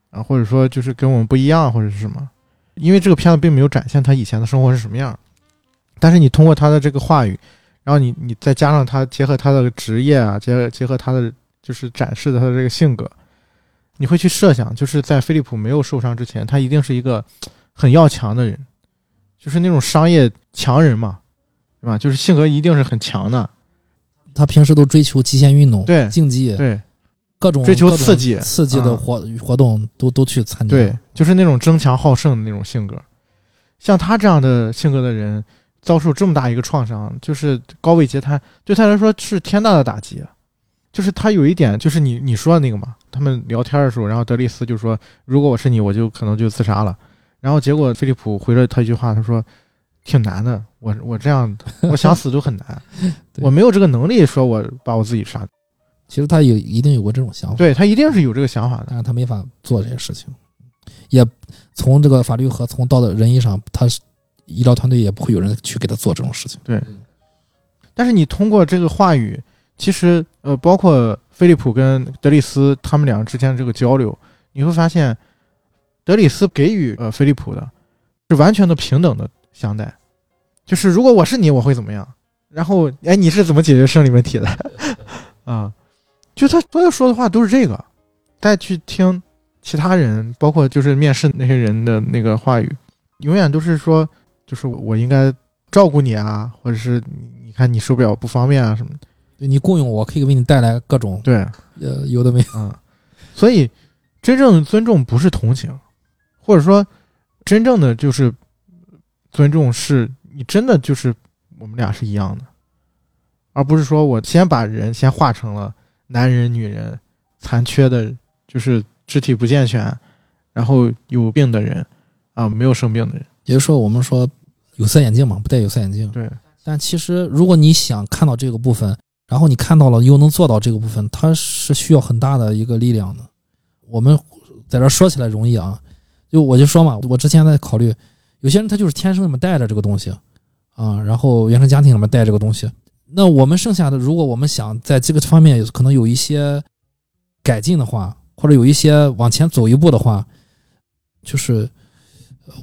啊，或者说就是跟我们不一样或者是什么，因为这个片子并没有展现他以前的生活是什么样，但是你通过他的这个话语，然后你你再加上他结合他的职业啊，结合结合他的就是展示的他的这个性格。你会去设想，就是在飞利浦没有受伤之前，他一定是一个很要强的人，就是那种商业强人嘛，是吧？就是性格一定是很强的，他平时都追求极限运动、对竞技、对各种追求刺激刺激的啊活活动都都去参加。对，就是那种争强好胜的那种性格。像他这样的性格的人，遭受这么大一个创伤，就是高位截瘫，对他来说是天大的打击。就是他有一点，就是你你说的那个嘛，他们聊天的时候，然后德利斯就说，如果我是你，我就可能就自杀了。然后结果菲利普回了他一句话，他说，挺难的，我我这样，我想死都很难，我没有这个能力，说我把我自己杀。其实他有一定有过这种想法，对他一定是有这个想法的。但是他没法做这些事情，也从这个法律和从道德仁义上，他是医疗团队也不会有人去给他做这种事情。对但是你通过这个话语，其实呃，包括菲利普跟德里斯他们两个之间的这个交流，你会发现，德里斯给予呃菲利普的是完全的平等的相待，就是如果我是你，我会怎么样？然后哎，你是怎么解决生理问题的？啊，就他所有说的话都是这个，再去听其他人，包括就是面试那些人的那个话语，永远都是说，就是我应该照顾你啊，或者是你你看你手表不方便啊什么的。你雇佣我，可以为你带来各种对，呃有的没有。嗯，所以真正的尊重不是同情，或者说真正的就是尊重是你真的就是我们俩是一样的，而不是说我先把人先化成了男人、女人、残缺的，就是肢体不健全，然后有病的人啊，没有生病的人。也就是说，我们说有色眼镜嘛，不戴有色眼镜。对，但其实如果你想看到这个部分，然后你看到了又能做到这个部分，它是需要很大的一个力量的。我们在这儿说起来容易啊，就我就说嘛，我之前在考虑，有些人他就是天生里面带着这个东西啊，然后原生家庭里面带这个东西。那我们剩下的，如果我们想在这个方面可能有一些改进的话，或者有一些往前走一步的话，就是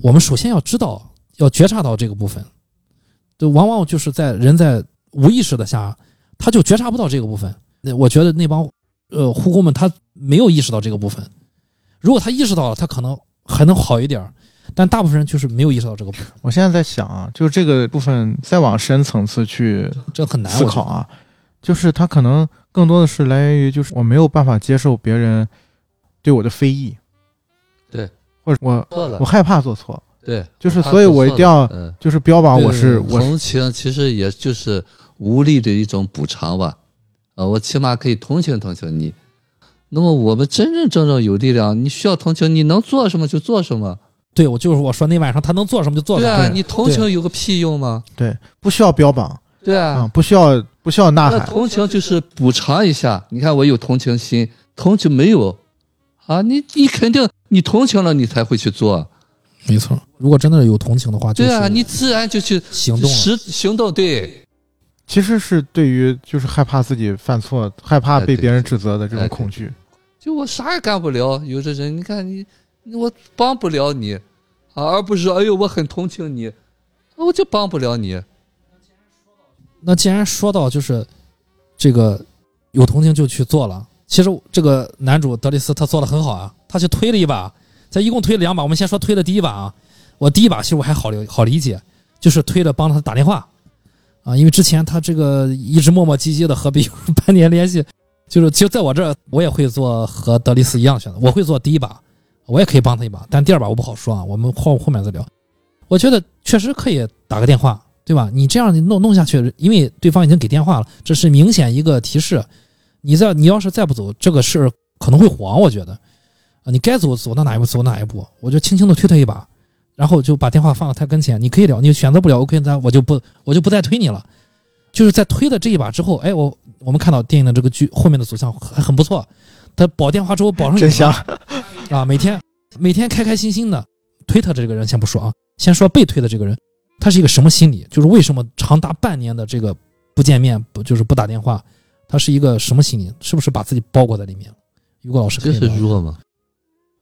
我们首先要知道，要觉察到这个部分。就往往就是在人在无意识的下，他就觉察不到这个部分。那我觉得那帮呃护工们他没有意识到这个部分，如果他意识到了，他可能还能好一点儿。但大部分人就是没有意识到这个部分，我现在在想啊，就是这个部分再往深层次去这很难思考。啊，就是他可能更多的是来源于，就是我没有办法接受别人对我的非议，对，或者我错了。我，害怕做错，对，就是所以我一定要嗯，就是标榜我是我同情其实也就是无力的一种补偿吧，啊，我起码可以同情同情你。那么我们真真正正有力量，你需要同情，你能做什么就做什么。对我就是我说那晚上他能做什么就做什么。对啊，你同情有个屁用吗？对，不需要标榜啊、对啊，不需要不需要呐喊，那同情就是补偿一下。你看我有同情心，同情没有啊？你你肯定你同情了，你才会去做。没错，如果真的有同情的话，就是对啊，你自然就去行动了。实行动。对，其实是对于就是害怕自己犯错，害怕被别人指责的这种恐惧。就我啥也干不了。有的人，你看你，我帮不了你，而不是，哎呦，我很同情你，我就帮不了你。那既然说到就是这个有同情就去做了，其实这个男主德里斯他做的很好啊，他去推了一把，他一共推了两把。我们先说推的第一把啊，我第一把其实我还好理好理解，就是推了帮他打电话啊，因为之前他这个一直磨磨唧唧的和别人 半年联系，就是其实在我这儿我也会做和德里斯一样选择，我会做第一把，我也可以帮他一把，但第二把我不好说啊，我们后后面再聊。我觉得确实可以打个电话，对吧？你这样你弄弄下去，因为对方已经给电话了，这是明显一个提示。你再你要是再不走，这个事儿可能会黄。我觉得，啊，你该走走到哪一步走哪一步，我就轻轻的推他一把，然后就把电话放到他跟前。你可以聊，你选择不了，OK，那我就不我就不再推你了。就是在推的这一把之后，哎，我我们看到电影的这个剧后面的走向还很不错。他保电话之后保上瘾了真香！啊！每天每天开开心心的推他这个人先不说啊，先说被推的这个人，他是一个什么心理？就是为什么长达半年的这个不见面，不就是不打电话，他是一个什么心理？是不是把自己包裹在里面了？于果老师可就是弱嘛，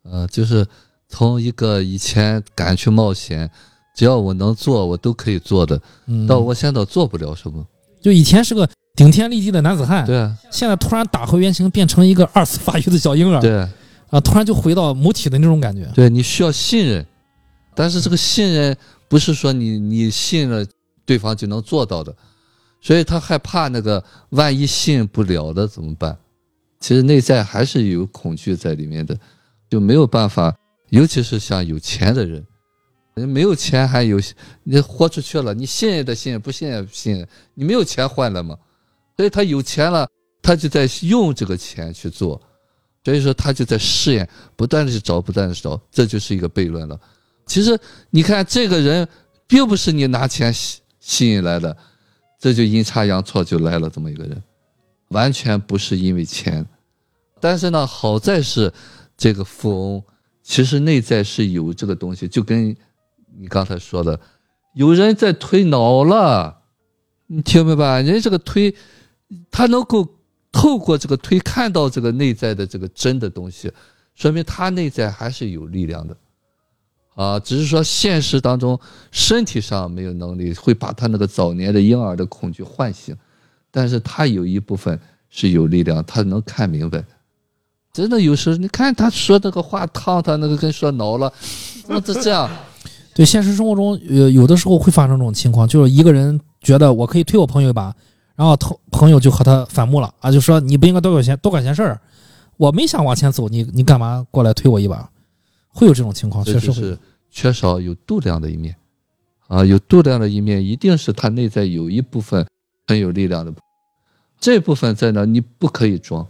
呃，就是从一个以前敢去冒险，只要我能做，我都可以做的，嗯，到我现在做不了什么。就以前是个顶天立地的男子汉，对啊，现在突然打回原形，变成一个二次发育的小婴儿，对。啊啊，突然就回到母体的那种感觉。对，你需要信任，但是这个信任不是说你你信了对方就能做到的，所以他害怕那个万一信不了的怎么办？其实内在还是有恐惧在里面的，就没有办法，尤其是像有钱的人，人没有钱还有你豁出去了，你信也得信任，不信也不信任，你没有钱换了嘛，所以他有钱了，他就在用这个钱去做，所以说他就在试验，不断的去找，不断的找，这就是一个悖论了。其实你看这个人，并不是你拿钱吸吸引来的，这就阴差阳错就来了这么一个人，完全不是因为钱。但是呢，好在是这个富翁其实内在是有这个东西，就跟你刚才说的，有人在推脑了，你听明白？人这个推，他能够透过这个推看到这个内在的这个真的东西，说明他内在还是有力量的，啊，只是说现实当中身体上没有能力，会把他那个早年的婴儿的恐惧唤醒，但是他有一部分是有力量，他能看明白。真的有时候，你看他说那个话烫他那个跟说挠了，那这这样，对，现实生活中，呃，有的时候会发生这种情况，就是一个人觉得我可以推我朋友一把，然后朋朋友就和他反目了啊，就说你不应该多管闲多管闲事儿，我没想往前走，你你干嘛过来推我一把？会有这种情况，确实会。这就是缺少有度量的一面，啊，有度量的一面，一定是他内在有一部分很有力量的，这部分在哪？你不可以装。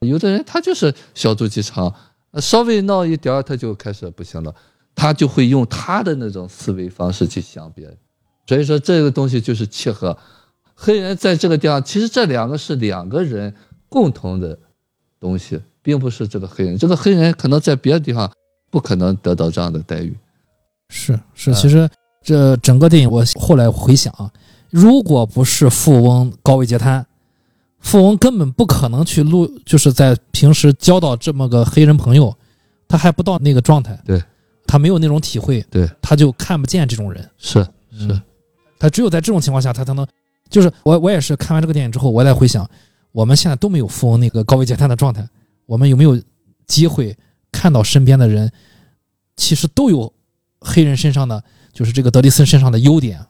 有的人他就是小肚鸡肠，呃稍微闹一点儿他就开始不行了，他就会用他的那种思维方式去想别人，所以说这个东西就是契合。黑人在这个地方，其实这两个是两个人共同的东西，并不是这个黑人。这个黑人可能在别的地方不可能得到这样的待遇。是是，嗯。其实这整个电影我后来回想啊，如果不是富翁高位截瘫，富翁根本不可能去录，就是在平时交到这么个黑人朋友，他还不到那个状态，对，他没有那种体会，对，他就看不见这种人，是是，嗯。他只有在这种情况下，他才能，就是我我也是看完这个电影之后，我再回想，我们现在都没有富翁那个高位截瘫的状态，我们有没有机会看到身边的人，其实都有黑人身上的，就是这个德利斯身上的优点，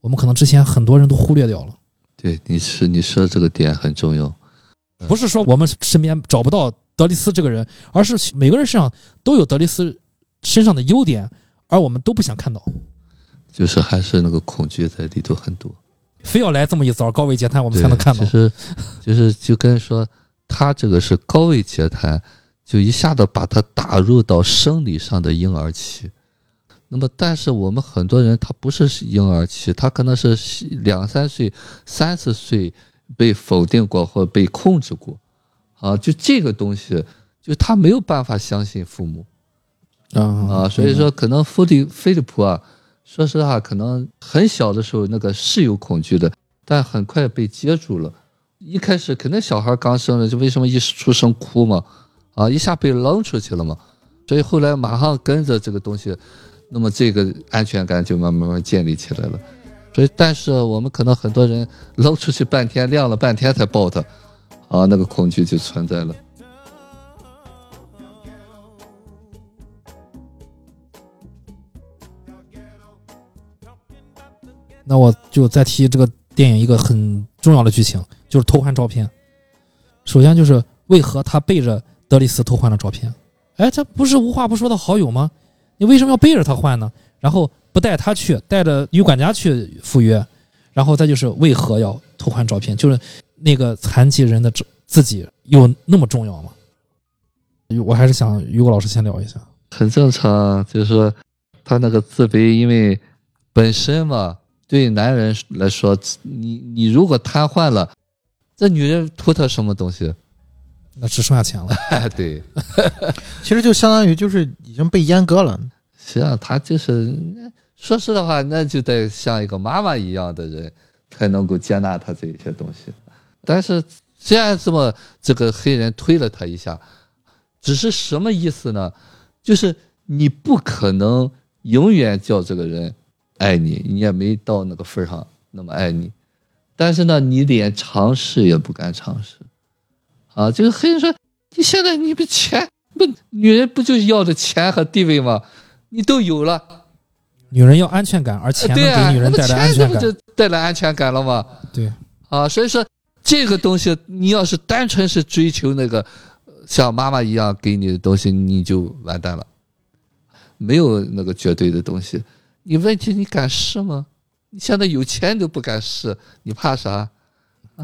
我们可能之前很多人都忽略掉了。对，你是你说的这个点很重要。嗯不是说我们身边找不到德利斯这个人，而是每个人身上都有德利斯身上的优点，而我们都不想看到，就是还是那个恐惧在里头很多，非要来这么一遭高位截瘫，我我们才能看到其。实，就是就跟说他这个是高位截瘫，就一下子把他打入到生理上的婴儿期。那么，但是我们很多人他不是婴儿期，他可能是两三岁、三四岁被否定过或被控制过，啊，就这个东西，就他没有办法相信父母。啊啊，所以说可能菲利菲利普啊，说实话，可能很小的时候那个是有恐惧的，但很快被接住了。一开始肯定小孩刚生了，就为什么一出生哭嘛，啊，一下被扔出去了嘛，所以后来马上跟着这个东西，那么这个安全感就慢慢慢建立起来了。所以，但是我们可能很多人扔出去半天，晾了半天才抱他，啊，那个恐惧就存在了。那我就再提这个电影一个很重要的剧情，就是偷换照片。首先就是为何他背着德里斯偷换了照片？哎，这不是无话不说的好友吗？你为什么要背着他换呢？然后不带他去，带着女管家去赴约，然后再就是为何要偷换照片？就是那个残疾人的自自己有那么重要吗？我还是想于果老师先聊一下。很正常，就是说他那个自卑，因为本身嘛，对男人来说，你你如果瘫痪了，这女人图他什么东西？那只剩下钱了。哎，对，其实就相当于就是已经被阉割了。实际上他就是说实的话，那就得像一个妈妈一样的人才能够接纳他这一些东西。但是既然这么这个黑人推了他一下，只是什么意思呢？就是你不可能永远叫这个人爱你，你也没到那个份儿上那么爱你。但是呢，你连尝试也不敢尝试。啊，这个黑人说：“你现在你不钱不，女人不就是要的钱和地位吗？你都有了，女人要安全感，而钱能对啊，给女人带来安全感。那不就带来安全感了吗？对，啊，所以说这个东西，你要是单纯是追求那个呃像妈妈一样给你的东西，你就完蛋了。没有那个绝对的东西，你问题你敢试吗？你现在有钱都不敢试，你怕啥？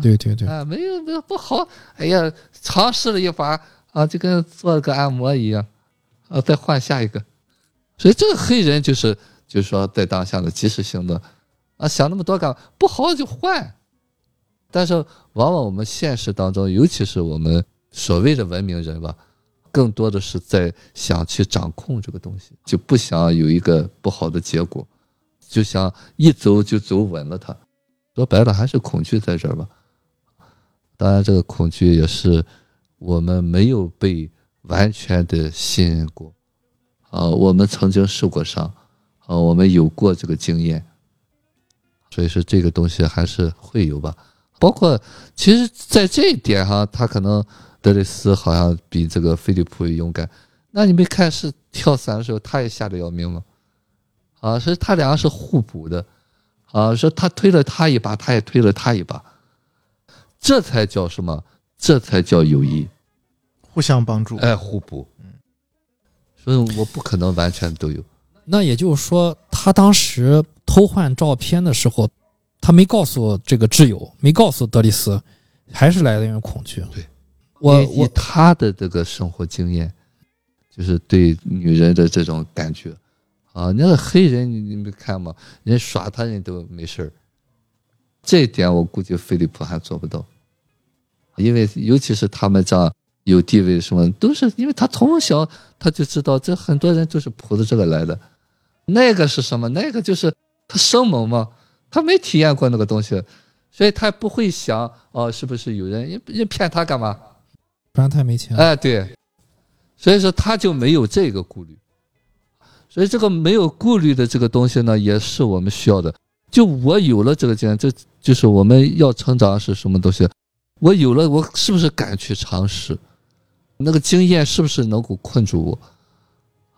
对对对，啊，没有没有不好，哎呀，尝试了一把啊，就跟做个按摩一样，啊，再换下一个。所以这个黑人就是就是说在当下的及时行乐，啊，想那么多干嘛？不好就换。但是往往我们现实当中，尤其是我们所谓的文明人吧，更多的是在想去掌控这个东西，就不想有一个不好的结果，就想一走就走稳了它。说白了还是恐惧在这儿吧。当然，这个恐惧也是我们没有被完全的信任过，啊，我们曾经受过伤，啊，我们有过这个经验，所以说这个东西还是会有吧。包括其实，在这一点哈，他可能德雷斯好像比这个菲利普勇敢。那你没看是跳伞的时候，他也吓得要命吗？啊，所以他两个是互补的，啊，说他推了他一把，他也推了他一把。这才叫什么？这才叫友谊，互相帮助。哎，互补。嗯，所以我不可能完全都有。那也就是说，他当时偷换照片的时候，他没告诉这个挚友，没告诉德里斯，还是来源于恐惧。对，我我他的这个生活经验，就是对女人的这种感觉啊，那个黑人你你没看吗？人耍他人都没事儿，这一点我估计菲利普还做不到，因为尤其是他们这样有地位什么，都是因为他从小他就知道，这很多人就是扑着这个来的。那个是什么？那个就是他生猛嘛，他没体验过那个东西，所以他不会想哦，是不是有人人人骗他干嘛？不然他也没钱。哎，对，所以说他就没有这个顾虑，所以这个没有顾虑的这个东西呢，也是我们需要的。就我有了这个经验，这就是我们要成长是什么东西？我有了，我是不是敢去尝试？那个经验是不是能够困住我？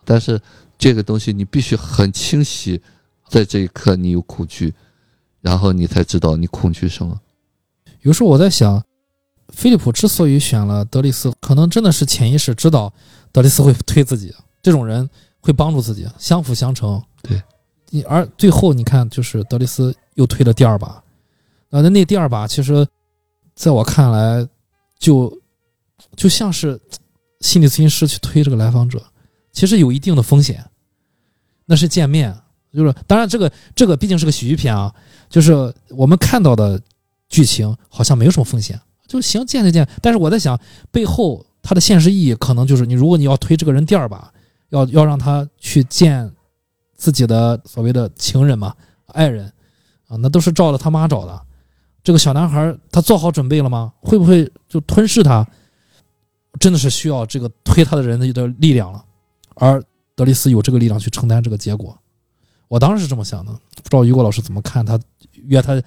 但是这个东西你必须很清晰，在这一刻你有恐惧，然后你才知道你恐惧什么。有时候我在想，菲利普之所以选了德里斯，可能真的是潜意识知道德里斯会推自己，这种人会帮助自己，相辅相成。对。你，而最后你看，就是德里斯又推了第二把，啊，那那第二把其实，在我看来，就就像是心理咨询师去推这个来访者，其实有一定的风险，那是见面，就是当然这个这个毕竟是个喜剧片啊，就是我们看到的剧情好像没有什么风险，就行见就见。但是我在想，背后它的现实意义可能就是你，如果你要推这个人第二把，要要让他去见自己的所谓的情人嘛、爱人啊，那都是照着他妈找的。这个小男孩他做好准备了吗？会不会就吞噬他？真的是需要这个推他的人的力量了，而德里斯有这个力量去承担这个结果。我当时是这么想的，不知道于果老师怎么看他约他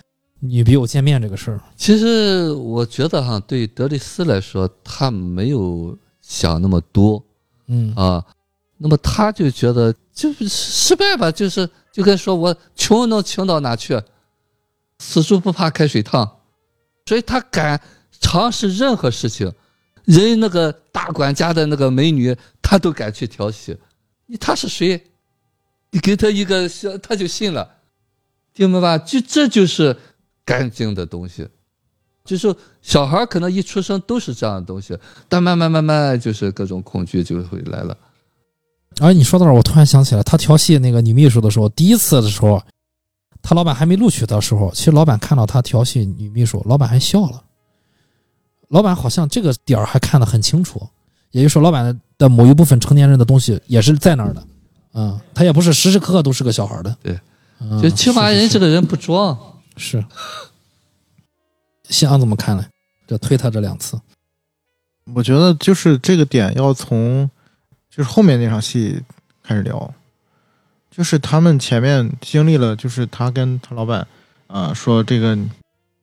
女笔友见面这个事儿。其实我觉得哈，对德里斯来说，他没有想那么多嗯啊。那么他就觉得就是失败吧，就是就跟说我穷能穷到哪去，死猪不怕开水烫，所以他敢尝试任何事情。人那个大管家的那个美女，他都敢去调戏，你他是谁？你给他一个小，他就信了，听明白吧？就这就是干净的东西。就是小孩可能一出生都是这样的东西，但慢慢慢慢就是各种恐惧就会来了。而你说到这儿，我突然想起来，他调戏那个女秘书的时候，第一次的时候，他老板还没录取的时候，其实老板看到他调戏女秘书，老板还笑了。老板好像这个点儿还看得很清楚，也就是说，老板的某一部分成年人的东西也是在那儿的，嗯，他也不是时时刻刻都是个小孩儿的，对嗯，就起码人这个人不装。是是。西安怎么看呢？就推他这两次，我觉得就是这个点要从就是后面那场戏开始聊，就是他们前面经历了，就是他跟他老板啊、说这个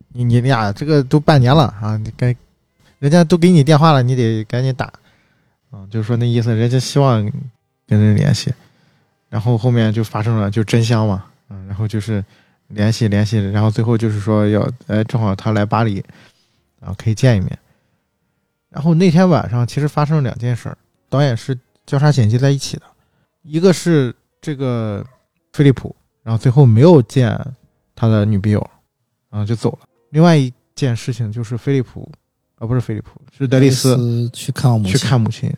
你你俩这个都半年了啊，你该人家都给你电话了，你得赶紧打。啊，就是说那意思，人家希望跟人联系，然后后面就发生了就真香嘛，嗯、然后就是联系联系，然后最后就是说要哎正好他来巴黎，然后可以见一面。然后那天晚上其实发生了两件事儿，导演是交叉剪辑在一起的，一个是这个菲利普，然后最后没有见他的女笔友，然后就走了。另外一件事情就是菲利普，啊不是菲利普，是德丽斯斯去看母亲，去看母亲，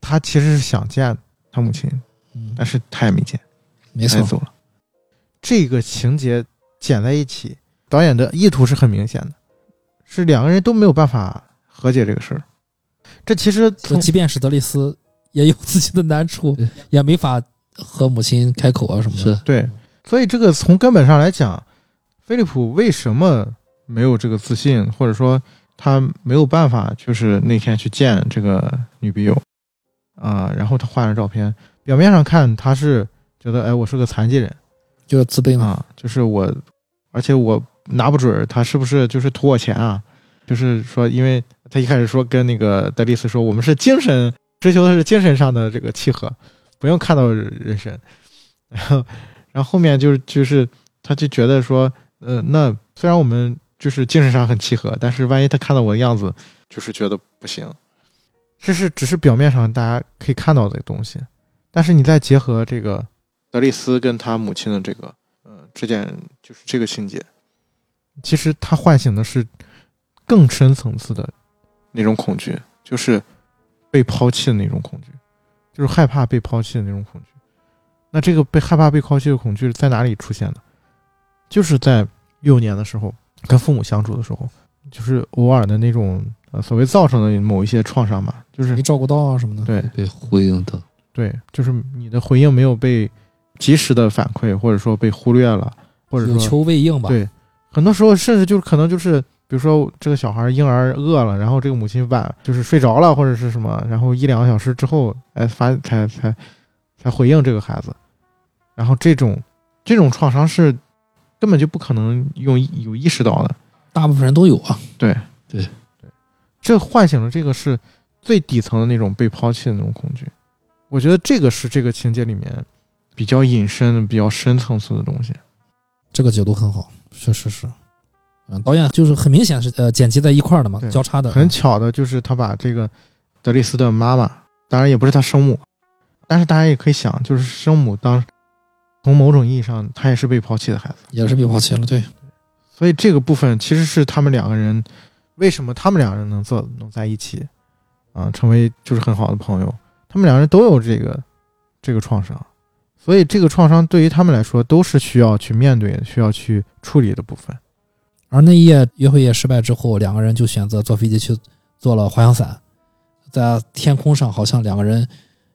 他其实是想见他母亲，嗯，但是他也没见，没错，他也走了。这个情节剪在一起，导演的意图是很明显的，是两个人都没有办法和解这个事儿。这其实即便是德丽斯也有自己的难处，也没法和母亲开口啊什么的。是对，所以这个从根本上来讲，菲利普为什么没有这个自信，或者说他没有办法，就是那天去见这个女笔友啊、然后他换了照片，表面上看他是觉得，哎，我是个残疾人就是自卑嘛。就是我，而且我拿不准他是不是就是图我钱啊，就是说，因为他一开始说跟那个戴丽斯说，我们是精神追求的是精神上的这个契合，不用看到人身。然后，然后后面就是就是，他就觉得说，呃，那虽然我们就是精神上很契合，但是万一他看到我的样子，就是觉得不行。这是只是表面上大家可以看到的东西，但是你再结合这个德丽斯跟他母亲的这个呃之间，就是这个情节，其实他唤醒的是更深层次的那种恐惧，就是被抛弃的那种恐惧，就是害怕被抛弃的那种恐惧。那这个被害怕被抛弃的恐惧在哪里出现的？就是在幼年的时候，跟父母相处的时候，就是偶尔的那种呃所谓造成的某一些创伤吧，就是没照顾到啊什么的。对被回应的，对，就是你的回应没有被及时的反馈，或者说被忽略了，或者有说求未应吧。对，很多时候甚至就是可能就是，比如说这个小孩婴儿饿了，然后这个母亲晚就是睡着了或者是什么，然后一两个小时之后，哎发才才才回应这个孩子，然后这种这种创伤是根本就不可能用有意识到的，大部分人都有啊。对对对，这唤醒了这个是最底层的那种被抛弃的那种恐惧。我觉得这个是这个情节里面比较隐身的、比较深层次的东西。这个解读很好，确实是。嗯，导演就是很明显是呃剪辑在一块儿的嘛，对交叉的。很巧的就是他把这个德丽斯的妈妈，当然也不是他生母，但是大家也可以想，就是生母当从某种意义上，她也是被抛弃的孩子。也是被抛弃了，对，所以这个部分其实是他们两个人为什么他们两个人能做能在一起啊，成为就是很好的朋友。他们两个人都有这个这个创伤，所以这个创伤对于他们来说都是需要去面对、需要去处理的部分。而那一夜约会夜失败之后，两个人就选择坐飞机去做了滑翔伞，在天空上好像两个人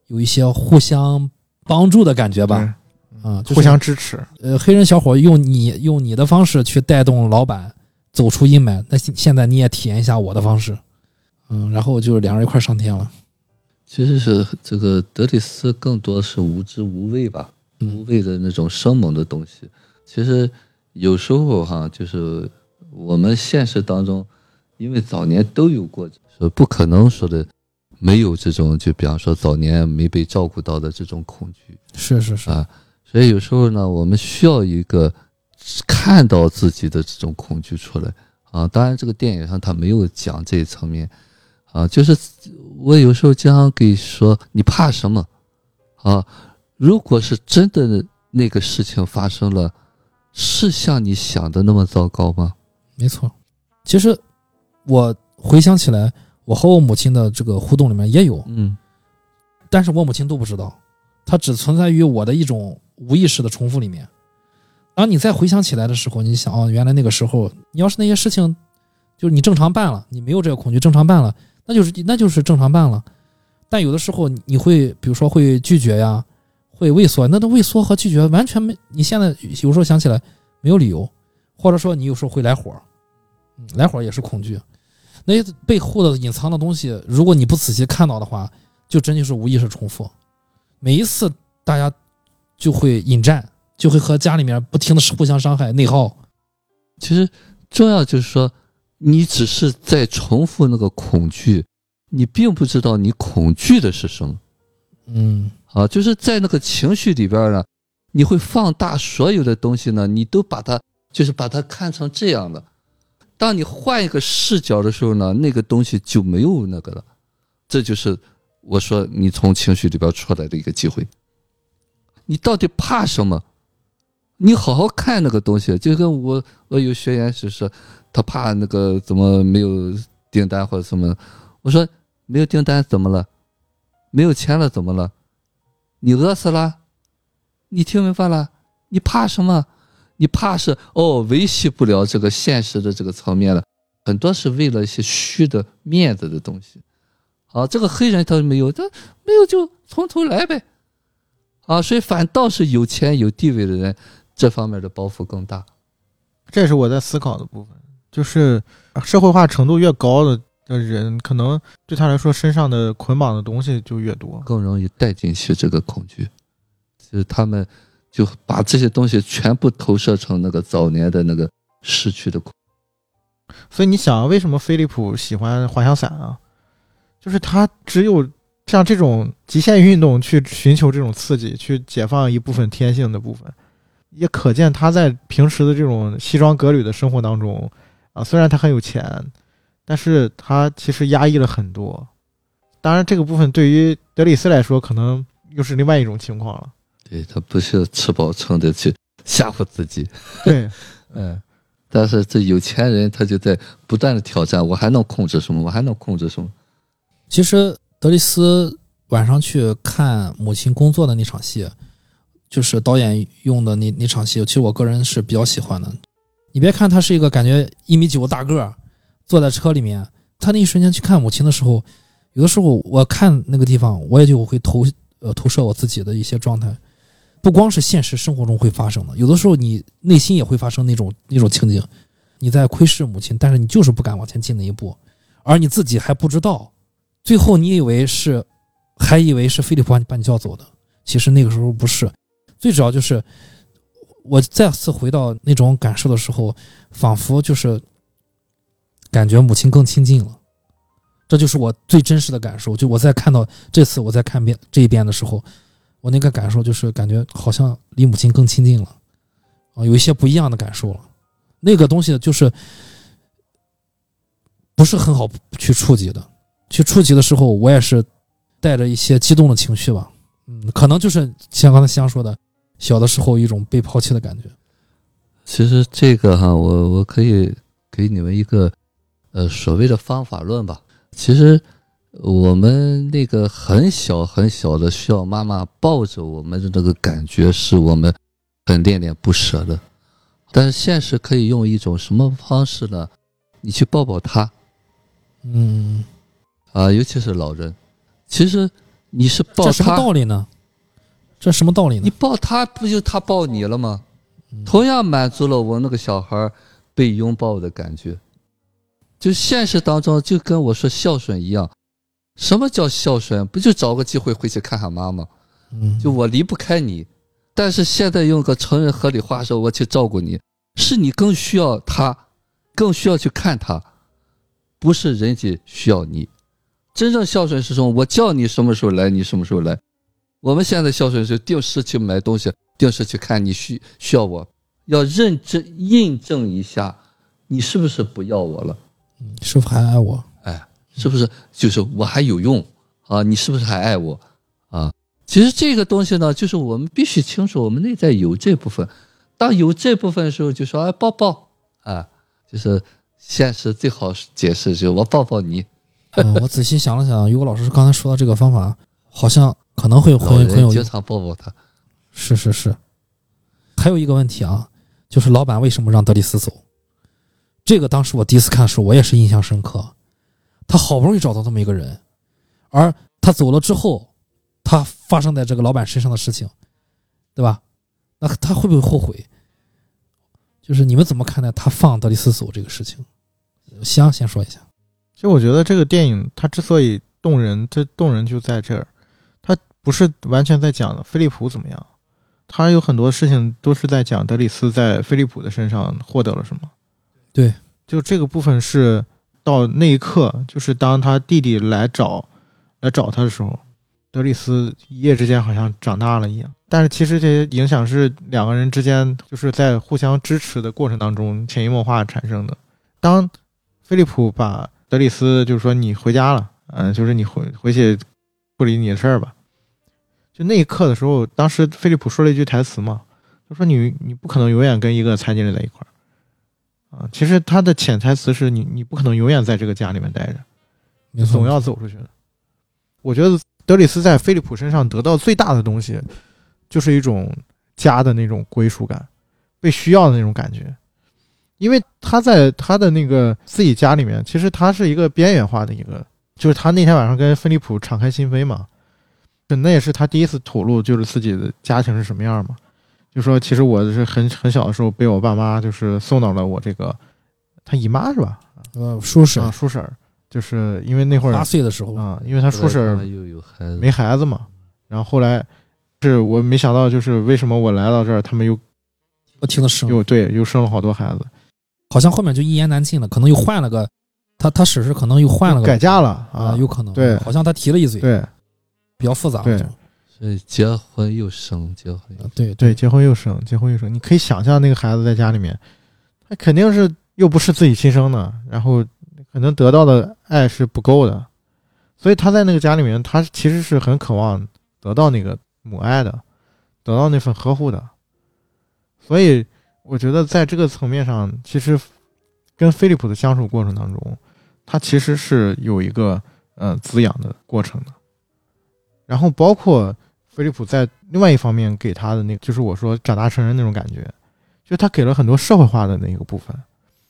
有一些互相帮助的感觉吧，啊、就是互相支持。呃，黑人小伙用你用你的方式去带动老板走出阴霾，那现现在你也体验一下我的方式，嗯，然后就两人一块儿上天了，其实是这个德里斯更多是无知无畏吧，嗯无畏的那种生猛的东西。其实有时候哈，就是我们现实当中，因为早年都有过，说不可能说的没有这种，就比方说早年没被照顾到的这种恐惧。是是是，啊，所以有时候呢，我们需要一个看到自己的这种恐惧出来啊。当然，这个电影上他没有讲这一层面啊，就是我有时候经常给说，你怕什么啊？如果是真的那个事情发生了，是像你想的那么糟糕吗？没错。其实我回想起来，我和我母亲的这个互动里面也有，嗯但是我母亲都不知道，它只存在于我的一种无意识的重复里面。当你再回想起来的时候，你想哦，原来那个时候，你要是那些事情就是你正常办了，你没有这个恐惧，正常办了，那就是那就是正常办了。但有的时候你会，比如说会拒绝呀，会畏缩，那都畏缩和拒绝完全没。你现在有时候想起来没有理由，或者说你有时候会来火，嗯，来火也是恐惧。那些背后的隐藏的东西，如果你不仔细看到的话，就真就是无意识重复。每一次大家就会引战，就会和家里面不停的互相伤害、内耗。其实重要就是说，你只是在重复那个恐惧，你并不知道你恐惧的是什么。嗯啊，就是在那个情绪里边呢，你会放大所有的东西呢，你都把它就是把它看成这样的。当你换一个视角的时候呢，那个东西就没有那个了。这就是我说你从情绪里边出来的一个机会。你到底怕什么？你好好看那个东西，就跟我我有学员是说，他怕那个怎么没有订单或者什么。我说没有订单怎么了？没有钱了怎么了？你饿死了？你听明白了？你怕什么？你怕是哦，维系不了这个现实的这个层面了，很多是为了一些虚的面子的东西。啊，这个黑人他没有，他没有就从头来呗。啊，所以反倒是有钱有地位的人，这方面的包袱更大。这也是我在思考的部分，就是社会化程度越高的的人，可能对他来说身上的捆绑的东西就越多。更容易带进去这个恐惧，就是他们就把这些东西全部投射成那个早年的那个失去的恐。所以你想，为什么飞利浦喜欢滑翔伞啊？就是他只有像这种极限运动去寻求这种刺激，去解放一部分天性的部分，也可见他在平时的这种西装革履的生活当中啊，虽然他很有钱，但是他其实压抑了很多。当然，这个部分对于德里斯来说，可能又是另外一种情况了。对他不是吃饱撑的去吓唬自己，对，嗯，但是这有钱人他就在不断的挑战，我还能控制什么？我还能控制什么？其实德里斯晚上去看母亲工作的那场戏，就是导演用的那那场戏，其实我个人是比较喜欢的。你别看他是一个感觉一米九的大个儿，坐在车里面，他那一瞬间去看母亲的时候，有的时候我看那个地方，我也就会投呃投射我自己的一些状态，不光是现实生活中会发生的，有的时候你内心也会发生那种那种情景，你在窥视母亲，但是你就是不敢往前进那一步，而你自己还不知道。最后你以为是，还以为是菲利普把你把你叫走的，其实那个时候不是。最主要就是我再次回到那种感受的时候，仿佛就是感觉母亲更亲近了。这就是我最真实的感受。就我在看到这次我在看遍这一遍的时候，我那个感受就是感觉好像离母亲更亲近了，啊，有一些不一样的感受了。那个东西就是不是很好去触及的。去触及的时候，我也是带着一些激动的情绪吧，嗯，可能就是像刚才香说的，小的时候一种被抛弃的感觉。其实这个哈，我我可以给你们一个呃所谓的方法论吧。其实我们那个很小很小的需要妈妈抱着我们的那个感觉，是我们很恋恋不舍的。但是现实可以用一种什么方式呢？你去抱抱他，嗯。啊，尤其是老人，其实你是抱他，这什么道理呢？这什么道理呢？你抱他不就他抱你了吗？同样满足了我那个小孩被拥抱的感觉。就现实当中，就跟我说孝顺一样，什么叫孝顺？不就找个机会回去看看妈妈？嗯，就我离不开你，但是现在用个成人合理化说，我去照顾你，是你更需要他，更需要去看他，不是人家需要你。真正孝顺是什么？我叫你什么时候来，你什么时候来。我们现在孝顺是定时去买东西，定时去看你需需要我，要认真印证一下，你是不是不要我了？是否还爱我？哎，是不是就是我还有用啊？你是不是还爱我啊？其实这个东西呢，就是我们必须清楚，我们内在有这部分。当有这部分的时候，就说哎抱抱啊，就是现实最好解释就是我抱抱你。嗯，我仔细想了想，于果老师刚才说的这个方法，好像可能会很很有经常抱抱他。是是是，还有一个问题啊，就是老板为什么让德里斯走？这个当时我第一次看的时候，我也是印象深刻。他好不容易找到这么一个人，而他走了之后，他发生在这个老板身上的事情，对吧？那他会不会后悔？就是你们怎么看待他放德里斯走这个事情？香先说一下。其实我觉得这个电影它之所以动人，这动人就在这儿，它不是完全在讲菲利普怎么样，他有很多事情都是在讲德里斯在菲利普的身上获得了什么。对，就这个部分是到那一刻，就是当他弟弟来找来找他的时候，德里斯一夜之间好像长大了一样。但是其实这些影响是两个人之间就是在互相支持的过程当中潜移默化产生的。当菲利普把德里斯就是说你回家了，嗯，就是你回回去处理你的事儿吧。就那一刻的时候，当时菲利普说了一句台词嘛，他说你你不可能永远跟一个残疾人在一块儿。啊，其实他的潜台词是你，你不可能永远在这个家里面待着，你总要走出去的。我觉得德里斯在菲利普身上得到最大的东西，就是一种家的那种归属感，被需要的那种感觉。因为他在他的那个自己家里面，其实他是一个边缘化的一个，就是他那天晚上跟菲利普敞开心扉嘛，那也是他第一次吐露，就是自己的家庭是什么样嘛。就说其实我是很很小的时候被我爸妈就是送到了我这个他姨妈是吧？呃，叔婶啊，叔婶，就是因为那会儿八岁的时候啊，因为他叔婶又有孩子没孩子嘛，然后后来是我没想到就是为什么我来到这儿，他们又不停的生，又对又生了好多孩子，好像后面就一言难尽了，可能又换了个他他婶婶可能又换了个改嫁了啊，有可能对，好像他提了一嘴，对，比较复杂，对。所以结婚又生，结婚又对对，结婚又生，结婚又生，你可以想象那个孩子在家里面，他肯定是又不是自己亲生的，然后可能得到的爱是不够的，所以他在那个家里面，他其实是很渴望得到那个母爱的，得到那份呵护的。所以我觉得在这个层面上，其实跟菲利普的相处过程当中，他其实是有一个呃滋养的过程的，然后包括。菲利普在另外一方面给他的那个，就是我说长大成人那种感觉，就他给了很多社会化的那个部分。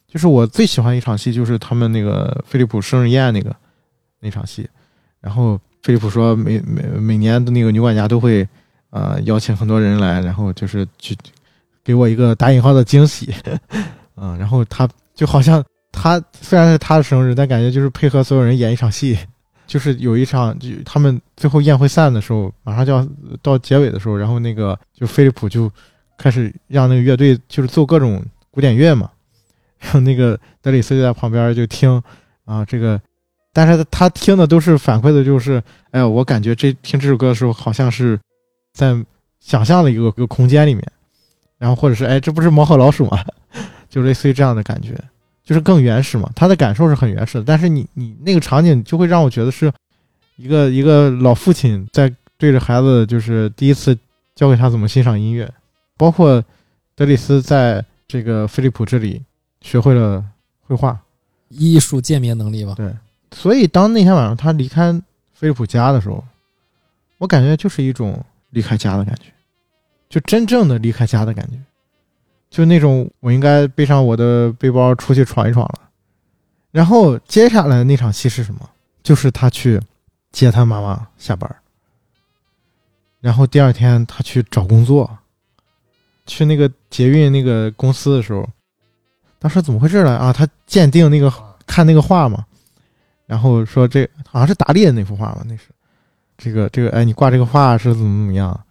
就是我最喜欢一场戏，就是他们那个菲利普生日宴那个那场戏。然后菲利普说，每每每年的那个女管家都会呃邀请很多人来，然后就是去给我一个打引号的惊喜。嗯，然后他就好像他虽然是他的生日，但感觉就是配合所有人演一场戏。就是有一场，就他们最后宴会散的时候，马上就要到结尾的时候，然后那个就菲利普就开始让那个乐队就是奏各种古典乐嘛，然后那个德里斯就在旁边就听啊这个，但是他听的都是反馈的，就是哎呀，我感觉这听这首歌的时候好像是在想象的一个一个空间里面，然后或者是哎这不是猫和老鼠吗？就类似于这样的感觉。就是更原始嘛，他的感受是很原始的，但是你你那个场景就会让我觉得是一个一个老父亲在对着孩子，就是第一次教给他怎么欣赏音乐，包括德里斯在这个菲利普这里学会了绘画，艺术鉴别能力吧。对，所以当那天晚上他离开菲利普家的时候，我感觉就是一种离开家的感觉，就真正的离开家的感觉。就那种，我应该背上我的背包出去闯一闯了。然后接下来那场戏是什么？就是他去接他妈妈下班然后第二天他去找工作，去那个捷运那个公司的时候，当时怎么回事呢？啊？他鉴定那个看那个画嘛，然后说这好像是达利的那幅画吧？那是这个这个哎，你挂这个画是怎么怎么样？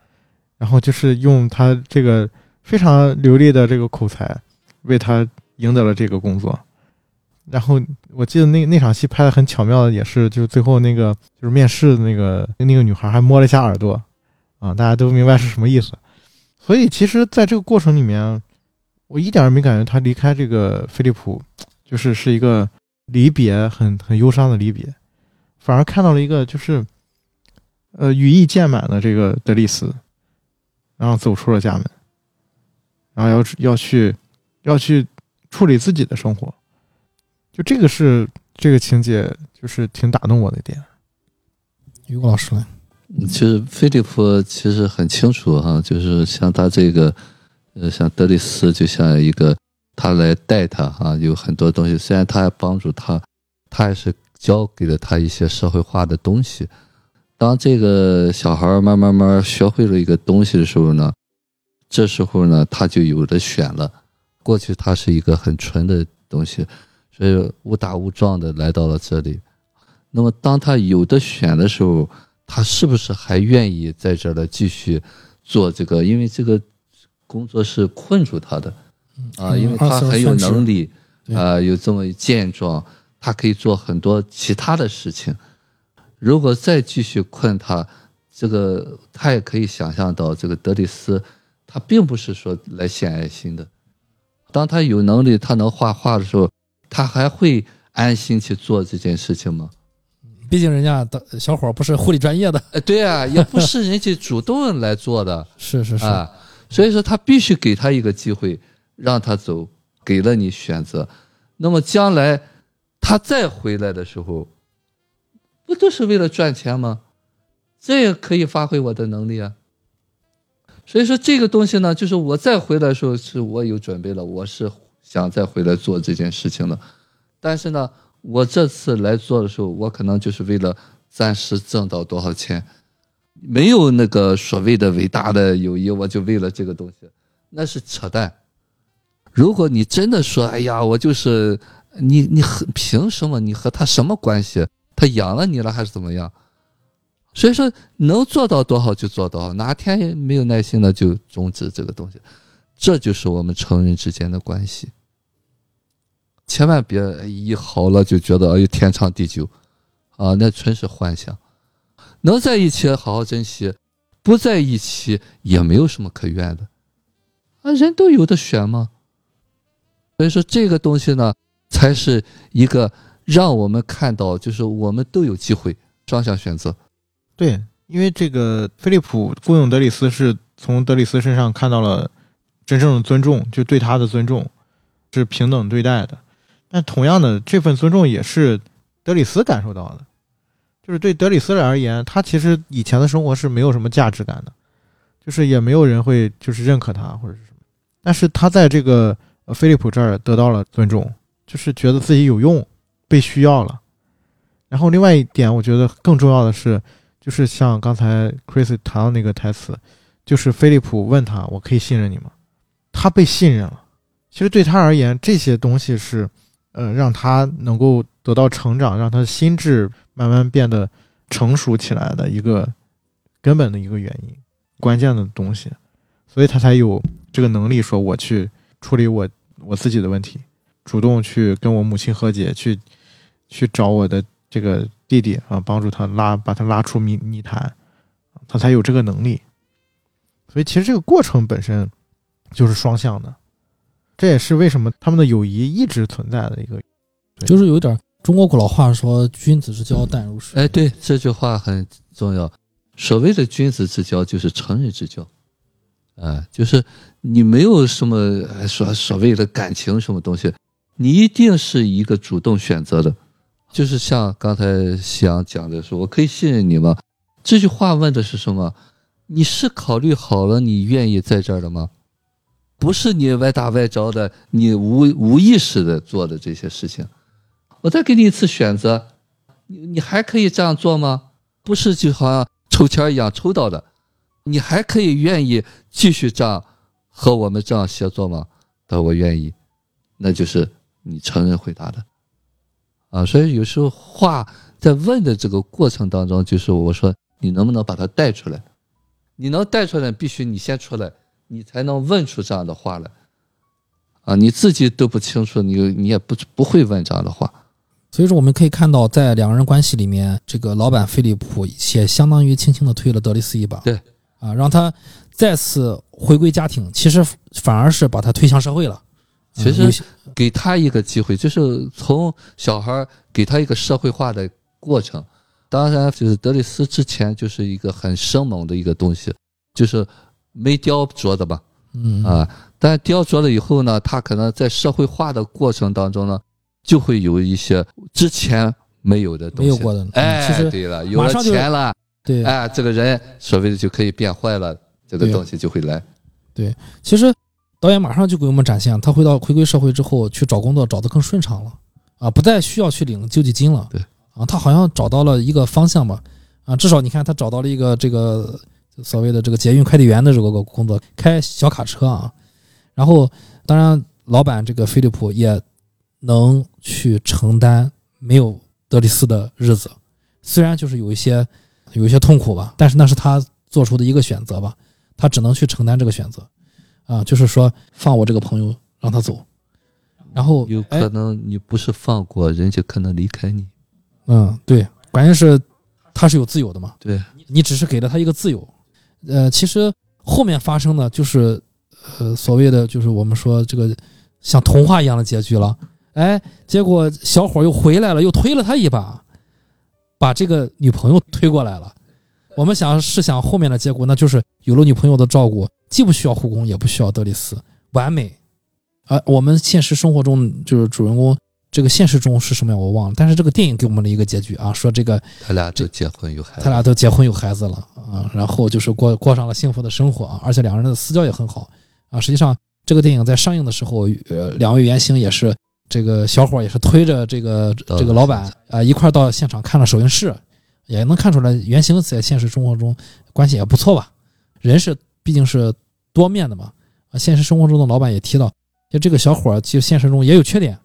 然后就是用他这个。非常流利的这个口才，为他赢得了这个工作。然后我记得那那场戏拍的很巧妙的，也是就是最后那个就是面试的那个那个女孩还摸了一下耳朵，啊，大家都明白是什么意思。所以其实在这个过程里面，我一点没感觉他离开这个菲利普，就是是一个离别，很很忧伤的离别，反而看到了一个就是呃羽翼渐满的这个德丽斯，然后走出了家门。然后要要去，要去处理自己的生活，就这个是这个情节，就是挺打动我的点。于果老师呢？其实菲利普其实很清楚哈，就是像他这个，呃，像德里斯，就像一个他来带他啊，有很多东西。虽然他还帮助他，他还是教给了他一些社会化的东西。当这个小孩慢慢慢学会了一个东西的时候呢，这时候呢，他就有的选了。过去他是一个很纯的东西，所以误打误撞的来到了这里。那么当他有的选的时候，他是不是还愿意在这儿来继续做这个？因为这个工作是困住他的啊，因为他很有能力啊，有这么健壮，他可以做很多其他的事情。如果再继续困他，这个他也可以想象到，这个德里斯他并不是说来献爱心的。当他有能力，他能画画的时候，他还会安心去做这件事情吗？毕竟人家的小伙不是护理专业的，哎，对啊，也不是人家主动来做的，是是是啊，所以说他必须给他一个机会，让他走，给了你选择，那么将来他再回来的时候，不都是为了赚钱吗？这也可以发挥我的能力啊。所以说这个东西呢，就是我再回来的时候，是我有准备了，我是想再回来做这件事情的，但是呢。我这次来做的时候，我可能就是为了暂时挣到多少钱，没有那个所谓的伟大的友谊，我就为了这个东西，那是扯淡。如果你真的说，哎呀，我就是你，你和凭什么？你和他什么关系？他养了你了还是怎么样？所以说，能做到多少就做到，哪天没有耐心了就终止这个东西，这就是我们成人之间的关系。千万别一好了就觉得哎呦天长地久，啊，那纯是幻想。能在一起好好珍惜，不在一起也没有什么可怨的，啊，人都有的选嘛。所以说这个东西呢，才是一个让我们看到，就是我们都有机会双向选择。对，因为这个菲利普雇佣德里斯是从德里斯身上看到了真正的尊重，就对他的尊重是平等对待的。但同样的，这份尊重也是德里斯感受到的，就是对德里斯而言，他其实以前的生活是没有什么价值感的，就是也没有人会就是认可他或者是什么。但是他在这个菲利普这儿得到了尊重，就是觉得自己有用，被需要了。然后另外一点，我觉得更重要的是，就是像刚才 Chris 谈到那个台词，就是菲利普问他：“我可以信任你吗？”他被信任了。其实对他而言，这些东西是。呃，让他能够得到成长，让他心智慢慢变得成熟起来的一个根本的一个原因，关键的东西，所以他才有这个能力说我去处理我我自己的问题，主动去跟我母亲和解，去去找我的这个弟弟啊，帮助他拉把他拉出泥泥潭，他才有这个能力。所以其实这个过程本身就是双向的。这也是为什么他们的友谊一直存在的一个，就是有点中国古老话说“君子之交淡如水”。哎，对，这句话很重要。所谓的君子之交，就是成人之交，啊，就是你没有什么所所谓的感情什么东西，你一定是一个主动选择的。就是像刚才夕阳讲的说：“我可以信任你吗？”这句话问的是什么？你是考虑好了，你愿意在这儿的吗？不是你歪打歪着的，你无无意识的做的这些事情，我再给你一次选择，你你还可以这样做吗？不是就好像抽签一样抽到的，你还可以愿意继续这样和我们这样协作吗？他说我愿意，那就是你承认回答的，啊，所以有时候话在问的这个过程当中，就是我说你能不能把它带出来？你能带出来，必须你先出来。你才能问出这样的话来，啊，你自己都不清楚，你你也不不会问这样的话。所以说，我们可以看到，在两个人关系里面，这个老板菲利普也相当于轻轻的推了德里斯一把，对，啊，让他再次回归家庭，其实反而是把他推向社会了。其实给他一个机会，就是从小孩给他一个社会化的过程。当然，就是德里斯之前就是一个很生猛的一个东西，就是。没雕琢的吧，嗯啊，但雕琢了以后呢，他可能在社会化的过程当中呢，就会有一些之前没有的东西，没有过的。哎，其实对了，有了钱了，对，哎，这个人所谓的就可以变坏了，这个东西就会来。对，其实导演马上就给我们展现，他回到回归社会之后去找工作找得更顺畅了啊，不再需要去领救济金了。对啊，他好像找到了一个方向吧啊，至少你看他找到了一个这个所谓的这个捷运快递员的这个工作，开小卡车啊。然后当然老板这个菲利普也能去承担没有德里斯的日子，虽然就是有一些有一些痛苦吧，但是那是他做出的一个选择吧，他只能去承担这个选择。啊，就是说放我这个朋友让他走，然后有可能你不是放过，人家可能离开你。嗯，对，关键是他是有自由的嘛，对你只是给了他一个自由。呃，其实后面发生的就是呃所谓的就是我们说这个像童话一样的结局了。哎，结果小伙又回来了，又推了他一把，把这个女朋友推过来了。我们想试想后面的结果，那就是有了女朋友的照顾，既不需要护工，也不需要德里斯，完美。而我们现实生活中就是主人公这个现实中是什么样我忘了，但是这个电影给我们了一个结局啊，说这个他俩就结婚有孩子，他俩都结婚有孩子了啊，然后就是过过上了幸福的生活啊，而且两个人的私交也很好啊。实际上这个电影在上映的时候，呃，两位原型也是这个小伙也是推着这个这个老板啊一块到现场看了首映式。也能看出来，原型在现实生活中关系也不错吧？人是毕竟是多面的嘛。啊，现实生活中的老板也提到，就这个小伙其实现实中也有缺点，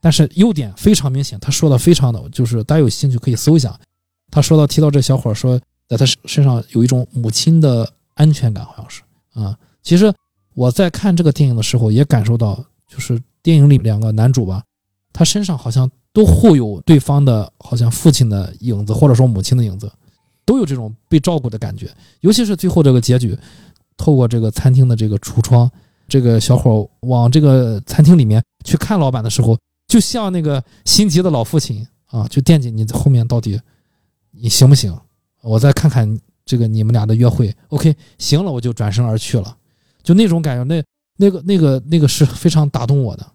但是优点非常明显。他说的非常的，就是大家有兴趣可以搜一下。他说到提到这小伙儿说，在他身上有一种母亲的安全感，好像是啊。其实我在看这个电影的时候也感受到，就是电影里两个男主吧，他身上好像。都互有对方的，好像父亲的影子，或者说母亲的影子，都有这种被照顾的感觉。尤其是最后这个结局，透过这个餐厅的这个橱窗，这个小伙往这个餐厅里面去看老板的时候，就像那个心急的老父亲啊，就惦记你后面到底你行不行？我再看看这个你们俩的约会，OK，行了，我就转身而去了。就那种感觉，那那个那个那个是非常打动我的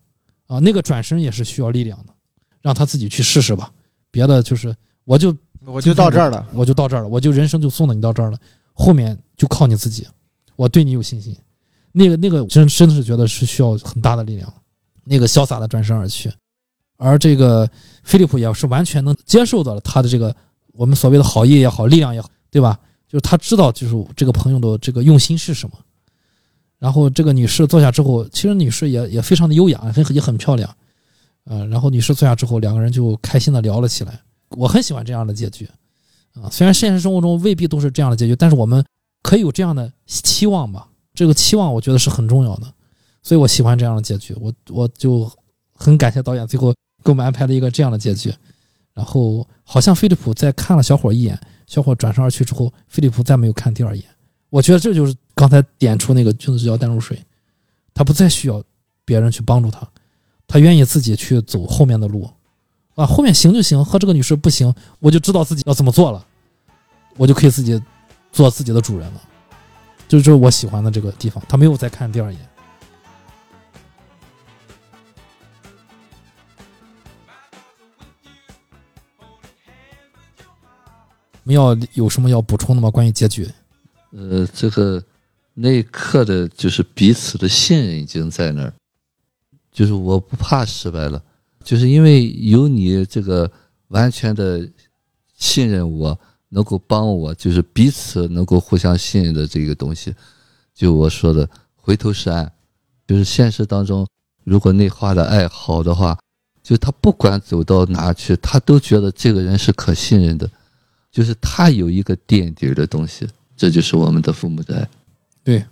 啊，那个转身也是需要力量的。让他自己去试试吧，别的就是我就我就到这儿了，我就到这儿了，我就人生就送到你到这儿了，后面就靠你自己，我对你有信心。那个那个真真的是觉得是需要很大的力量，那个潇洒的转身而去，而这个菲利普也是完全能接受到了他的这个我们所谓的好意也好，力量也好，对吧？就是他知道就是这个朋友的这个用心是什么。然后这个女士坐下之后，其实女士也也非常的优雅，很也很漂亮。呃，然后女士坐下之后，两个人就开心的聊了起来。我很喜欢这样的结局，啊，虽然现实生活中未必都是这样的结局，但是我们可以有这样的期望吧。这个期望我觉得是很重要的，所以我喜欢这样的结局。我我就很感谢导演最后给我们安排了一个这样的结局。然后好像菲利普在看了小伙一眼，小伙转身而去之后，菲利普再没有看第二眼。我觉得这就是刚才点出那个君子之交淡如水，他不再需要别人去帮助他。他愿意自己去走后面的路，啊，后面行就行，和这个女士不行，我就知道自己要怎么做了，我就可以自己做自己的主人了，这就是我喜欢的这个地方。他没有再看第二眼。我们要有什么要补充的吗？关于结局？呃，这个那一刻的就是彼此的信任已经在那儿。就是我不怕失败了，就是因为有你这个完全的信任我，能够帮我，就是彼此能够互相信任的这个东西。就我说的，回头是岸，就是现实当中，如果内化的爱好的话，就他不管走到哪去，他都觉得这个人是可信任的，就是他有一个垫底的东西，这就是我们的父母的爱。对，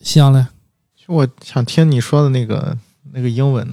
夕阳呢？就我想听你说的那个。那个英文，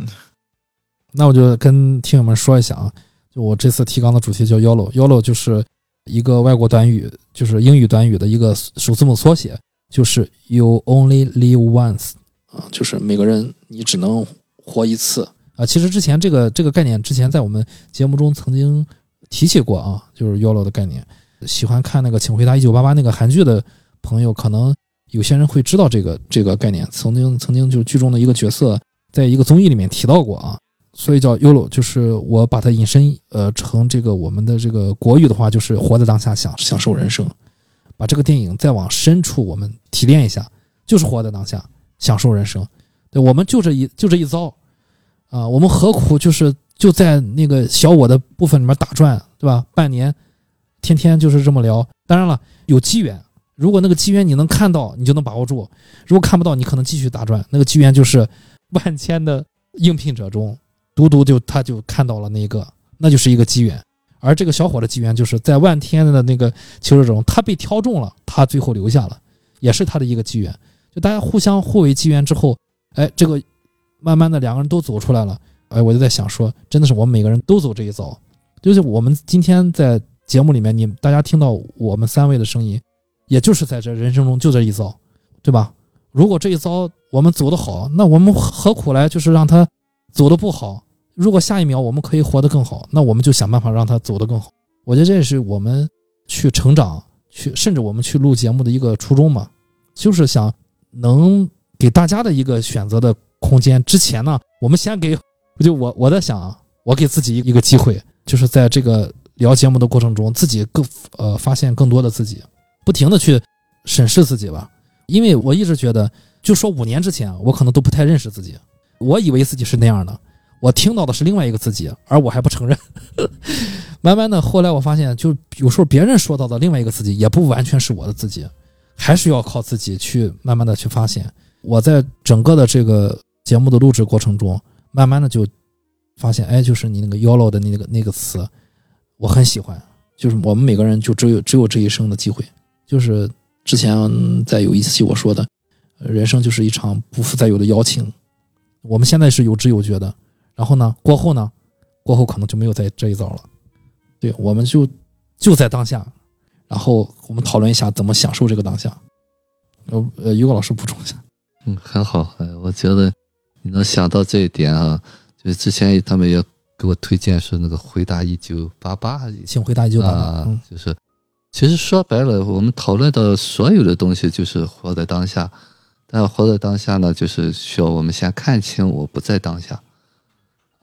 那我就跟听友们说一下啊，就我这次提纲的主题叫 YOLO，YOLO 就是一个外国短语，就是英语短语的一个首字母缩写，就是 You Only Live Once 啊，就是每个人你只能活一次啊。其实之前这个这个概念之前在我们节目中曾经提起过啊，就是 YOLO 的概念。喜欢看那个《请回答一九八八》那个韩剧的朋友，可能有些人会知道这个这个概念。曾经曾经就是剧中的一个角色。在一个综艺里面提到过啊，所以叫 YOLO，就是我把它引申呃成这个我们的这个国语的话，就是活在当下，享享受人生。把这个电影再往深处我们提炼一下，就是活在当下，享受人生。对，我们就这一就这一遭，啊，我们何苦就是就在那个小我的部分里面打转，对吧？半年，天天就是这么聊。当然了，有机缘，如果那个机缘你能看到，你就能把握住；如果看不到，你可能继续打转。那个机缘就是万千的应聘者中，独独就他就看到了那一个，那就是一个机缘。而这个小伙的机缘，就是在万天的那个求职中，他被挑中了，他最后留下了，也是他的一个机缘。就大家互相互为机缘之后，哎，这个慢慢的两个人都走出来了。哎，我就在想说，真的是我们每个人都走这一遭。就是我们今天在节目里面，你大家听到我们三位的声音，也就是在这人生中就这一遭，对吧？如果这一遭我们走得好，那我们何苦来就是让他走的不好？如果下一秒我们可以活得更好，那我们就想办法让他走得更好。我觉得这也是我们去成长、去甚至我们去录节目的一个初衷嘛，就是想能给大家的一个选择的空间。之前呢，我们先给，就我我在想，我给自己一个机会，就是在这个聊节目的过程中，自己更呃发现更多的自己，不停的去审视自己吧。因为我一直觉得，就说五年之前，我可能都不太认识自己，我以为自己是那样的。我听到的是另外一个自己，而我还不承认。慢慢的，后来我发现，就有时候别人说到的另外一个自己，也不完全是我的自己，还是要靠自己去慢慢的去发现。我在整个的这个节目的录制过程中，慢慢的就发现，哎，就是你那个 “yellow” 的那个那个词，我很喜欢。就是我们每个人就只有只有这一生的机会。就是之前在有一期我说的，人生就是一场不负再有的邀请。我们现在是有知有觉的。然后呢？过后呢？过后可能就没有在这一遭了。对，我们就就在当下，然后我们讨论一下怎么享受这个当下。呃呃，于果老师补充一下。嗯，很好。哎，我觉得你能想到这一点啊，就是之前他们也给我推荐是那个回答一九八八，请回答一九八八。就是，其实说白了，我们讨论的所有的东西就是活在当下。但活在当下呢，就是需要我们先看清我不在当下。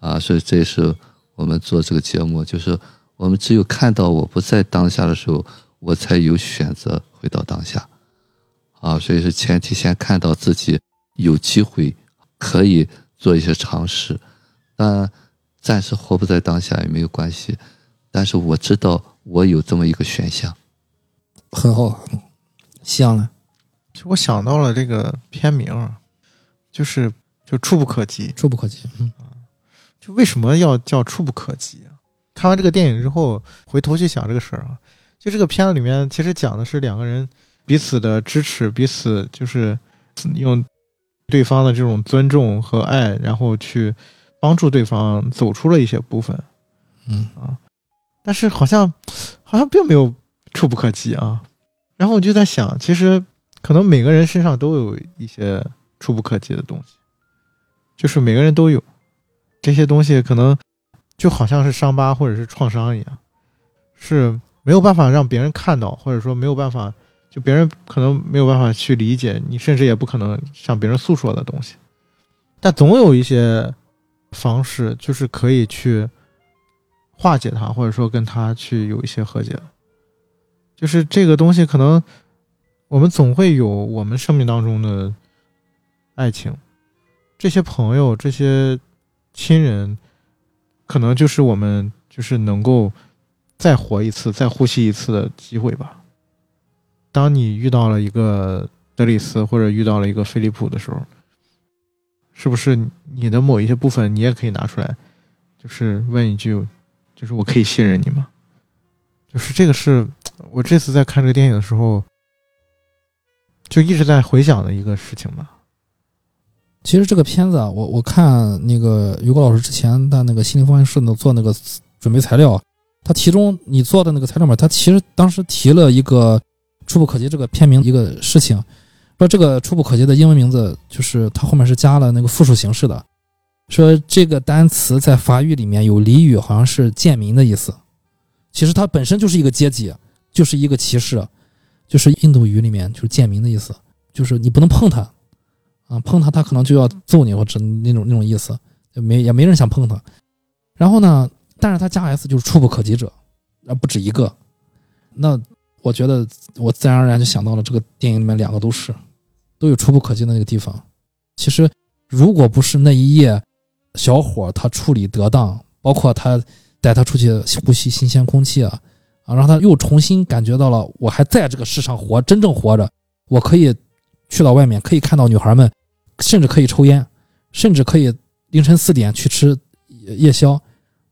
啊，所以这也是我们做这个节目，就是我们只有看到我不在当下的时候，我才有选择回到当下。啊，所以是前提先看到自己有机会可以做一些尝试，但暂时活不在当下也没有关系。但是我知道我有这么一个选项，很好。像了，我想到了这个片名，就是就触不可及，触不可及。嗯。就为什么要叫触不可及啊？看完这个电影之后，回头去想这个事儿啊，就这个片子里面其实讲的是两个人彼此的支持，彼此就是用对方的这种尊重和爱，然后去帮助对方走出了一些部分。嗯啊，但是好像好像并没有触不可及啊。然后我就在想，其实可能每个人身上都有一些触不可及的东西，就是每个人都有。这些东西可能就好像是伤疤或者是创伤一样，是没有办法让别人看到，或者说没有办法，就别人可能没有办法去理解你，甚至也不可能向别人诉说的东西。但总有一些方式，就是可以去化解它，或者说跟他去有一些和解。就是这个东西，可能我们总会有我们生命当中的爱情，这些朋友，这些。亲人，可能就是我们就是能够再活一次、再呼吸一次的机会吧。当你遇到了一个德里斯，或者遇到了一个菲利普的时候，是不是你的某一些部分你也可以拿出来，就是问一句，就是我可以信任你吗？就是这个是我这次在看这个电影的时候，就一直在回想的一个事情吧。其实这个片子啊，我我看那个于果老师之前的那个心灵方程式呢做那个准备材料，他其中你做的那个材料里面，他其实当时提了一个触不可及这个片名一个事情，说这个触不可及的英文名字就是它后面是加了那个复数形式的，说这个单词在法语里面有俚语，好像是贱民的意思，其实它本身就是一个阶级，就是一个歧视，就是印度语里面就是贱民的意思，就是你不能碰它。啊，碰他，他可能就要揍你，或者那种那种意思，没也没人想碰他。然后呢，但是他加 s 就是触不可及者，啊，不止一个。那我觉得我自然而然就想到了这个电影里面两个都是，都有触不可及的那个地方。其实如果不是那一夜小伙他处理得当，包括他带他出去呼吸新鲜空气啊，啊，让他又重新感觉到了我还在这个世上活，真正活着，我可以去到外面，可以看到女孩们，甚至可以抽烟，甚至可以凌晨四点去吃夜宵。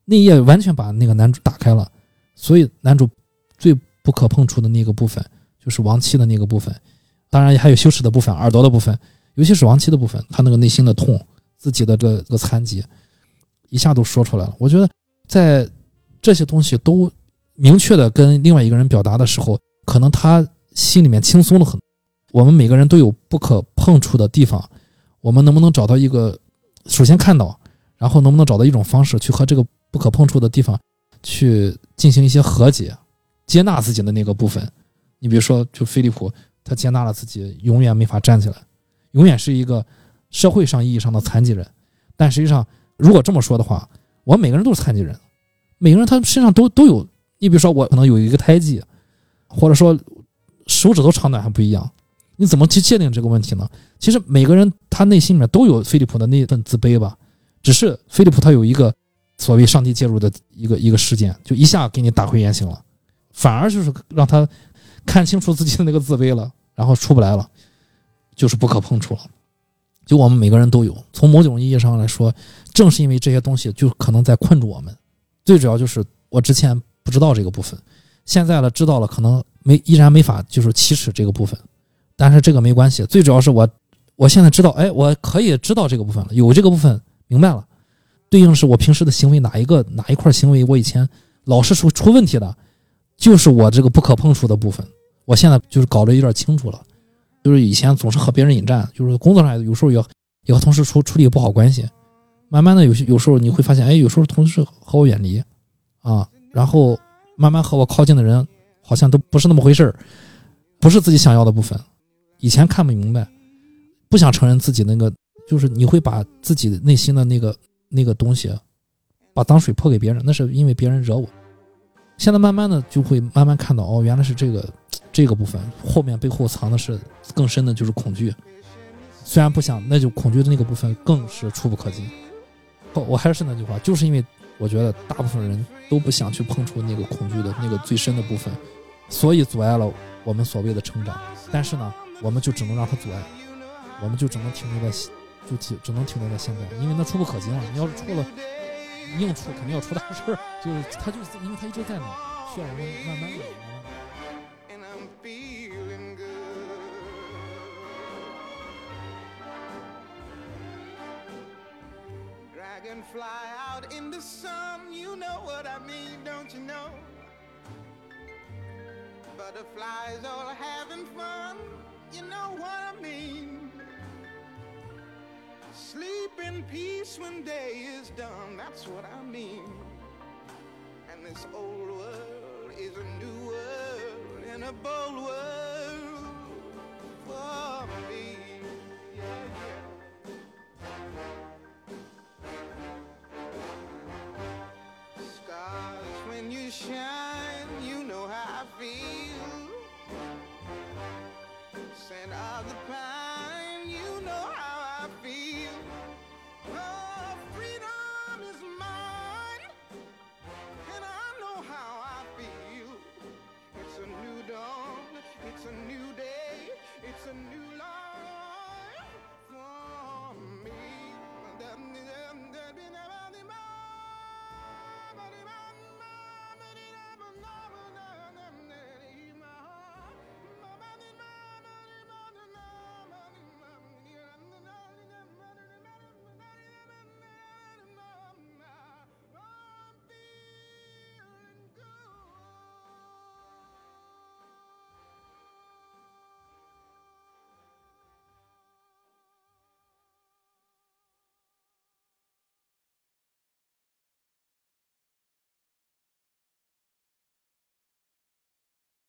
那一夜完全把那个男主打开了，所以男主最不可碰触的那个部分就是亡妻的那个部分，当然还有羞耻的部分、耳朵的部分，尤其是亡妻的部分，他那个内心的痛、自己的这个这个残疾，一下都说出来了。我觉得在这些东西都明确的跟另外一个人表达的时候，可能他心里面轻松了很。我们每个人都有不可碰触的地方，我们能不能找到一个，首先看到，然后能不能找到一种方式去和这个。不可碰触的地方，去进行一些和解，接纳自己的那个部分。你比如说，就飞利浦，他接纳了自己永远没法站起来，永远是一个社会上意义上的残疾人。但实际上，如果这么说的话，我们每个人都是残疾人，每个人他身上都都有。你比如说，我可能有一个胎记，或者说手指头长短还不一样，你怎么去界定这个问题呢？其实每个人他内心里面都有菲利普的那份自卑吧，只是菲利普他有一个。所谓上帝介入的一个一个事件，就一下给你打回原形了，反而就是让他看清楚自己的那个自卑了，然后出不来了，就是不可碰触了。就我们每个人都有，从某种意义上来说，正是因为这些东西，就可能在困住我们。最主要就是我之前不知道这个部分，现在了知道了，可能没依然没法就是启齿这个部分，但是这个没关系。最主要是我我现在知道，哎，我可以知道这个部分了，有这个部分明白了。对应是我平时的行为哪一个哪一块行为，我以前老是出出问题的，就是我这个不可碰触的部分。我现在就是搞得有点清楚了，就是以前总是和别人引战，就是工作上有时候也也和同事处处理不好关系。慢慢的有些有时候你会发现，哎，有时候同事和我远离啊，然后慢慢和我靠近的人好像都不是那么回事儿，不是自己想要的部分。以前看不明白，不想承认自己那个，就是你会把自己内心的那个。那个东西，把脏水泼给别人，那是因为别人惹我。现在慢慢的就会慢慢看到，哦，原来是这个这个部分，后面背后藏的是更深的，就是恐惧。虽然不想，那就恐惧的那个部分更是触不可及。我我还是那句话，就是因为我觉得大部分人都不想去碰触那个恐惧的那个最深的部分，所以阻碍了我们所谓的成长。但是呢，我们就只能让它阻碍，我们就只能停留在。就只只能停留在现在，因为那触不可及了。你要是出了硬出，肯定要出大事儿。就是他就是因为他一直在那，需要我们慢慢的。Sleep in peace when day is done, that's what I mean. And this old world is a new world and a bold world for me.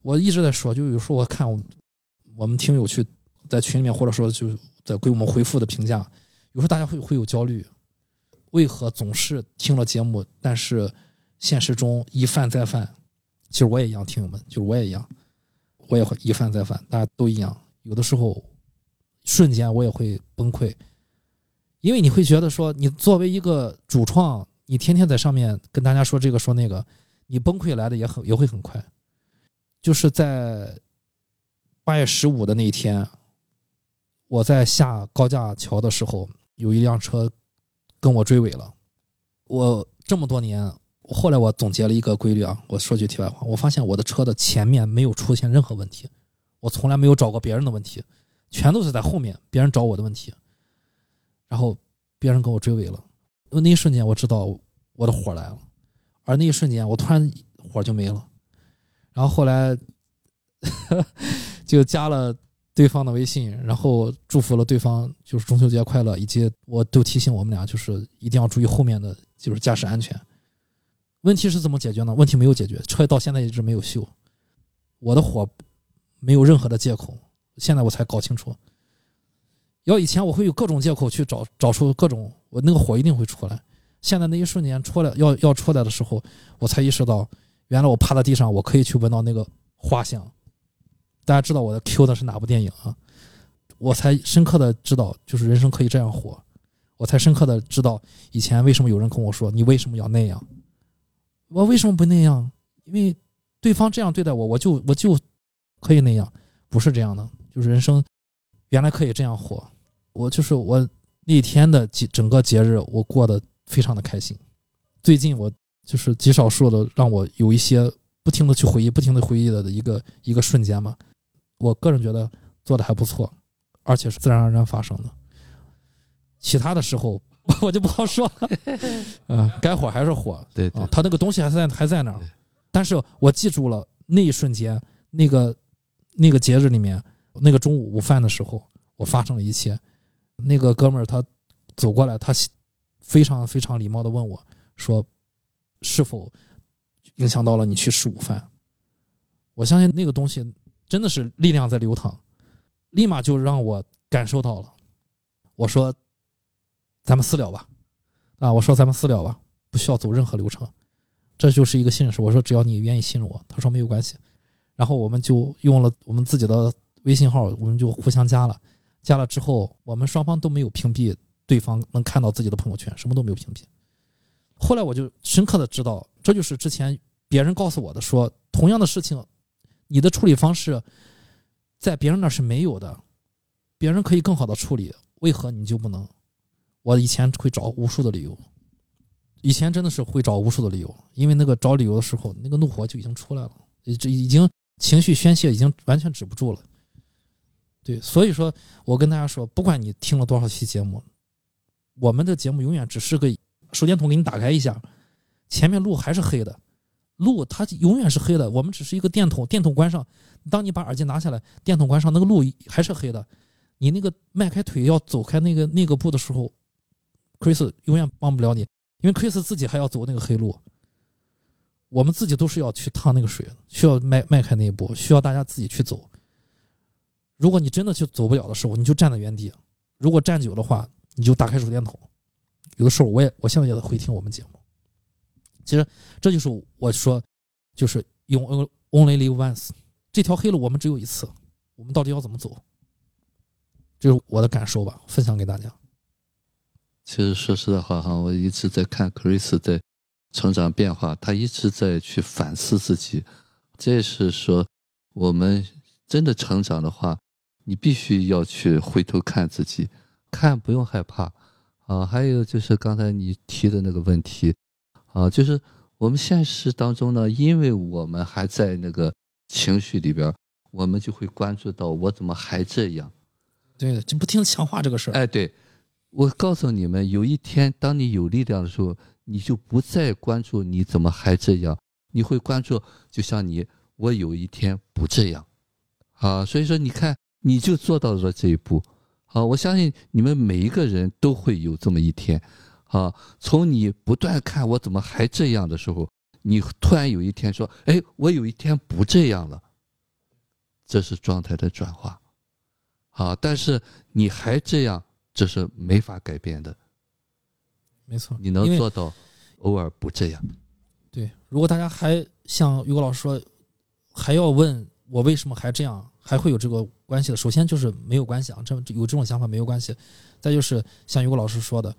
我一直在说，就有时候我看我我们听友去在群里面，或者说就在给我们回复的评价，有时候大家会会有焦虑，为何总是听了节目，但是现实中一犯再犯？其实我也一样，听友们，就是我也一样，我也会一犯再犯，大家都一样。有的时候瞬间我也会崩溃，因为你会觉得说，你作为一个主创，你天天在上面跟大家说这个说那个，你崩溃来的也很也会很快。就是在八月十五的那一天，我在下高架桥的时候，有一辆车跟我追尾了。我这么多年，后来我总结了一个规律啊，我说句题外话，我发现我的车的前面没有出现任何问题，我从来没有找过别人的问题，全都是在后面别人找我的问题。然后别人跟我追尾了，那一瞬间我知道我的火来了，而那一瞬间我突然火就没了，然后后来就加了对方的微信，然后祝福了对方就是中秋节快乐，以及我都提醒我们俩就是一定要注意后面的就是驾驶安全。问题是怎么解决呢？问题没有解决，车到现在一直没有修，我的火没有任何的借口，现在我才搞清楚。要以前我会有各种借口去找找出各种我那个火一定会出来，现在那一瞬间出来要要出来的时候，我才意识到，原来我趴在地上，我可以去闻到那个花香。大家知道我的 Q 的是哪部电影啊？我才深刻的知道，就是人生可以这样活。我才深刻的知道，以前为什么有人跟我说你为什么要那样？我为什么不那样？因为对方这样对待我，我就我就可以那样，不是这样的。就是人生原来可以这样活。我就是我那天的整个节日，我过得非常的开心。最近我就是极少数的让我有一些不停的去回忆、不停的回忆的一个一个瞬间嘛。我个人觉得做的还不错，而且是自然而然发生的。其他的时候 我就不好说了，嗯，该火还是火对对啊，他那个东西还在还在那儿，但是我记住了那一瞬间，那个那个节日里面，那个中午午饭的时候，我发生了一切。那个哥们儿他走过来，他非常非常礼貌的问我说：“是否影响到了你去吃午饭？”我相信那个东西真的是力量在流淌，立马就让我感受到了。我说：“咱们私聊吧。”啊，我说咱们私聊吧，不需要走任何流程，这就是一个信任。我说只要你愿意信任我，他说没有关系。然后我们就用了我们自己的微信号，我们就互相加了。加了之后，我们双方都没有屏蔽对方能看到自己的朋友圈，什么都没有屏蔽。后来我就深刻的知道，这就是之前别人告诉我的，说同样的事情，你的处理方式在别人那是没有的，别人可以更好的处理，为何你就不能？我以前会找无数的理由，以前真的是会找无数的理由，因为那个找理由的时候，那个怒火就已经出来了，这已经情绪宣泄已经完全止不住了。对，所以说我跟大家说，不管你听了多少期节目，我们的节目永远只是个手电筒给你打开一下，前面路还是黑的，路它永远是黑的，我们只是一个电筒，电筒关上，当你把耳机拿下来，电筒关上，那个路还是黑的，你那个迈开腿要走开那个那个步的时候，Chris 永远帮不了你，因为 Chris 自己还要走那个黑路。我们自己都是要去趟那个水，需要迈迈开那一步，需要大家自己去走。如果你真的去走不了的时候，你就站在原地；如果站久的话，你就打开手电筒。有的时候，我也我现在也在回听我们节目。其实这就是我说，就是用 only live once 这条黑路，我们只有一次，我们到底要怎么走？这是我的感受吧，分享给大家。其实说实在话哈，我一直在看 Chris 在成长变化，他一直在去反思自己。这是说，我们真的成长的话，你必须要去回头看自己，看不用害怕啊。还有就是刚才你提的那个问题啊，就是我们现实当中呢，因为我们还在那个情绪里边，我们就会关注到我怎么还这样。对，就不听强化这个事儿。哎，对，我告诉你们，有一天当你有力量的时候，你就不再关注你怎么还这样，你会关注，就像你，我有一天不这样，啊，所以说你看，你就做到了这一步，啊，我相信你们每一个人都会有这么一天，啊，从你不断看我怎么还这样的时候，你突然有一天说，哎，我有一天不这样了，这是状态的转化。啊，但是你还这样，这是没法改变的。没错，你能做到偶尔不这样。对，如果大家还像于果老师说，还要问我为什么还这样，还会有这个关系的。首先就是没有关系啊，这有这种想法没有关系。再就是像于果老师说的，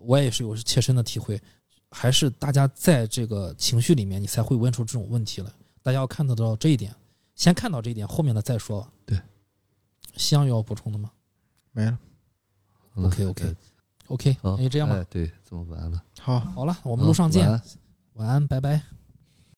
我也是有切身的体会，还是大家在这个情绪里面，你才会问出这种问题来。大家要看得到这一点，先看到这一点，后面的再说。对，西洋有要补充的吗没了。嗯 OK，OK？OK，好，那就这样吧。哎对，这么晚了，好，好了，我们路上见晚安，晚安，拜拜。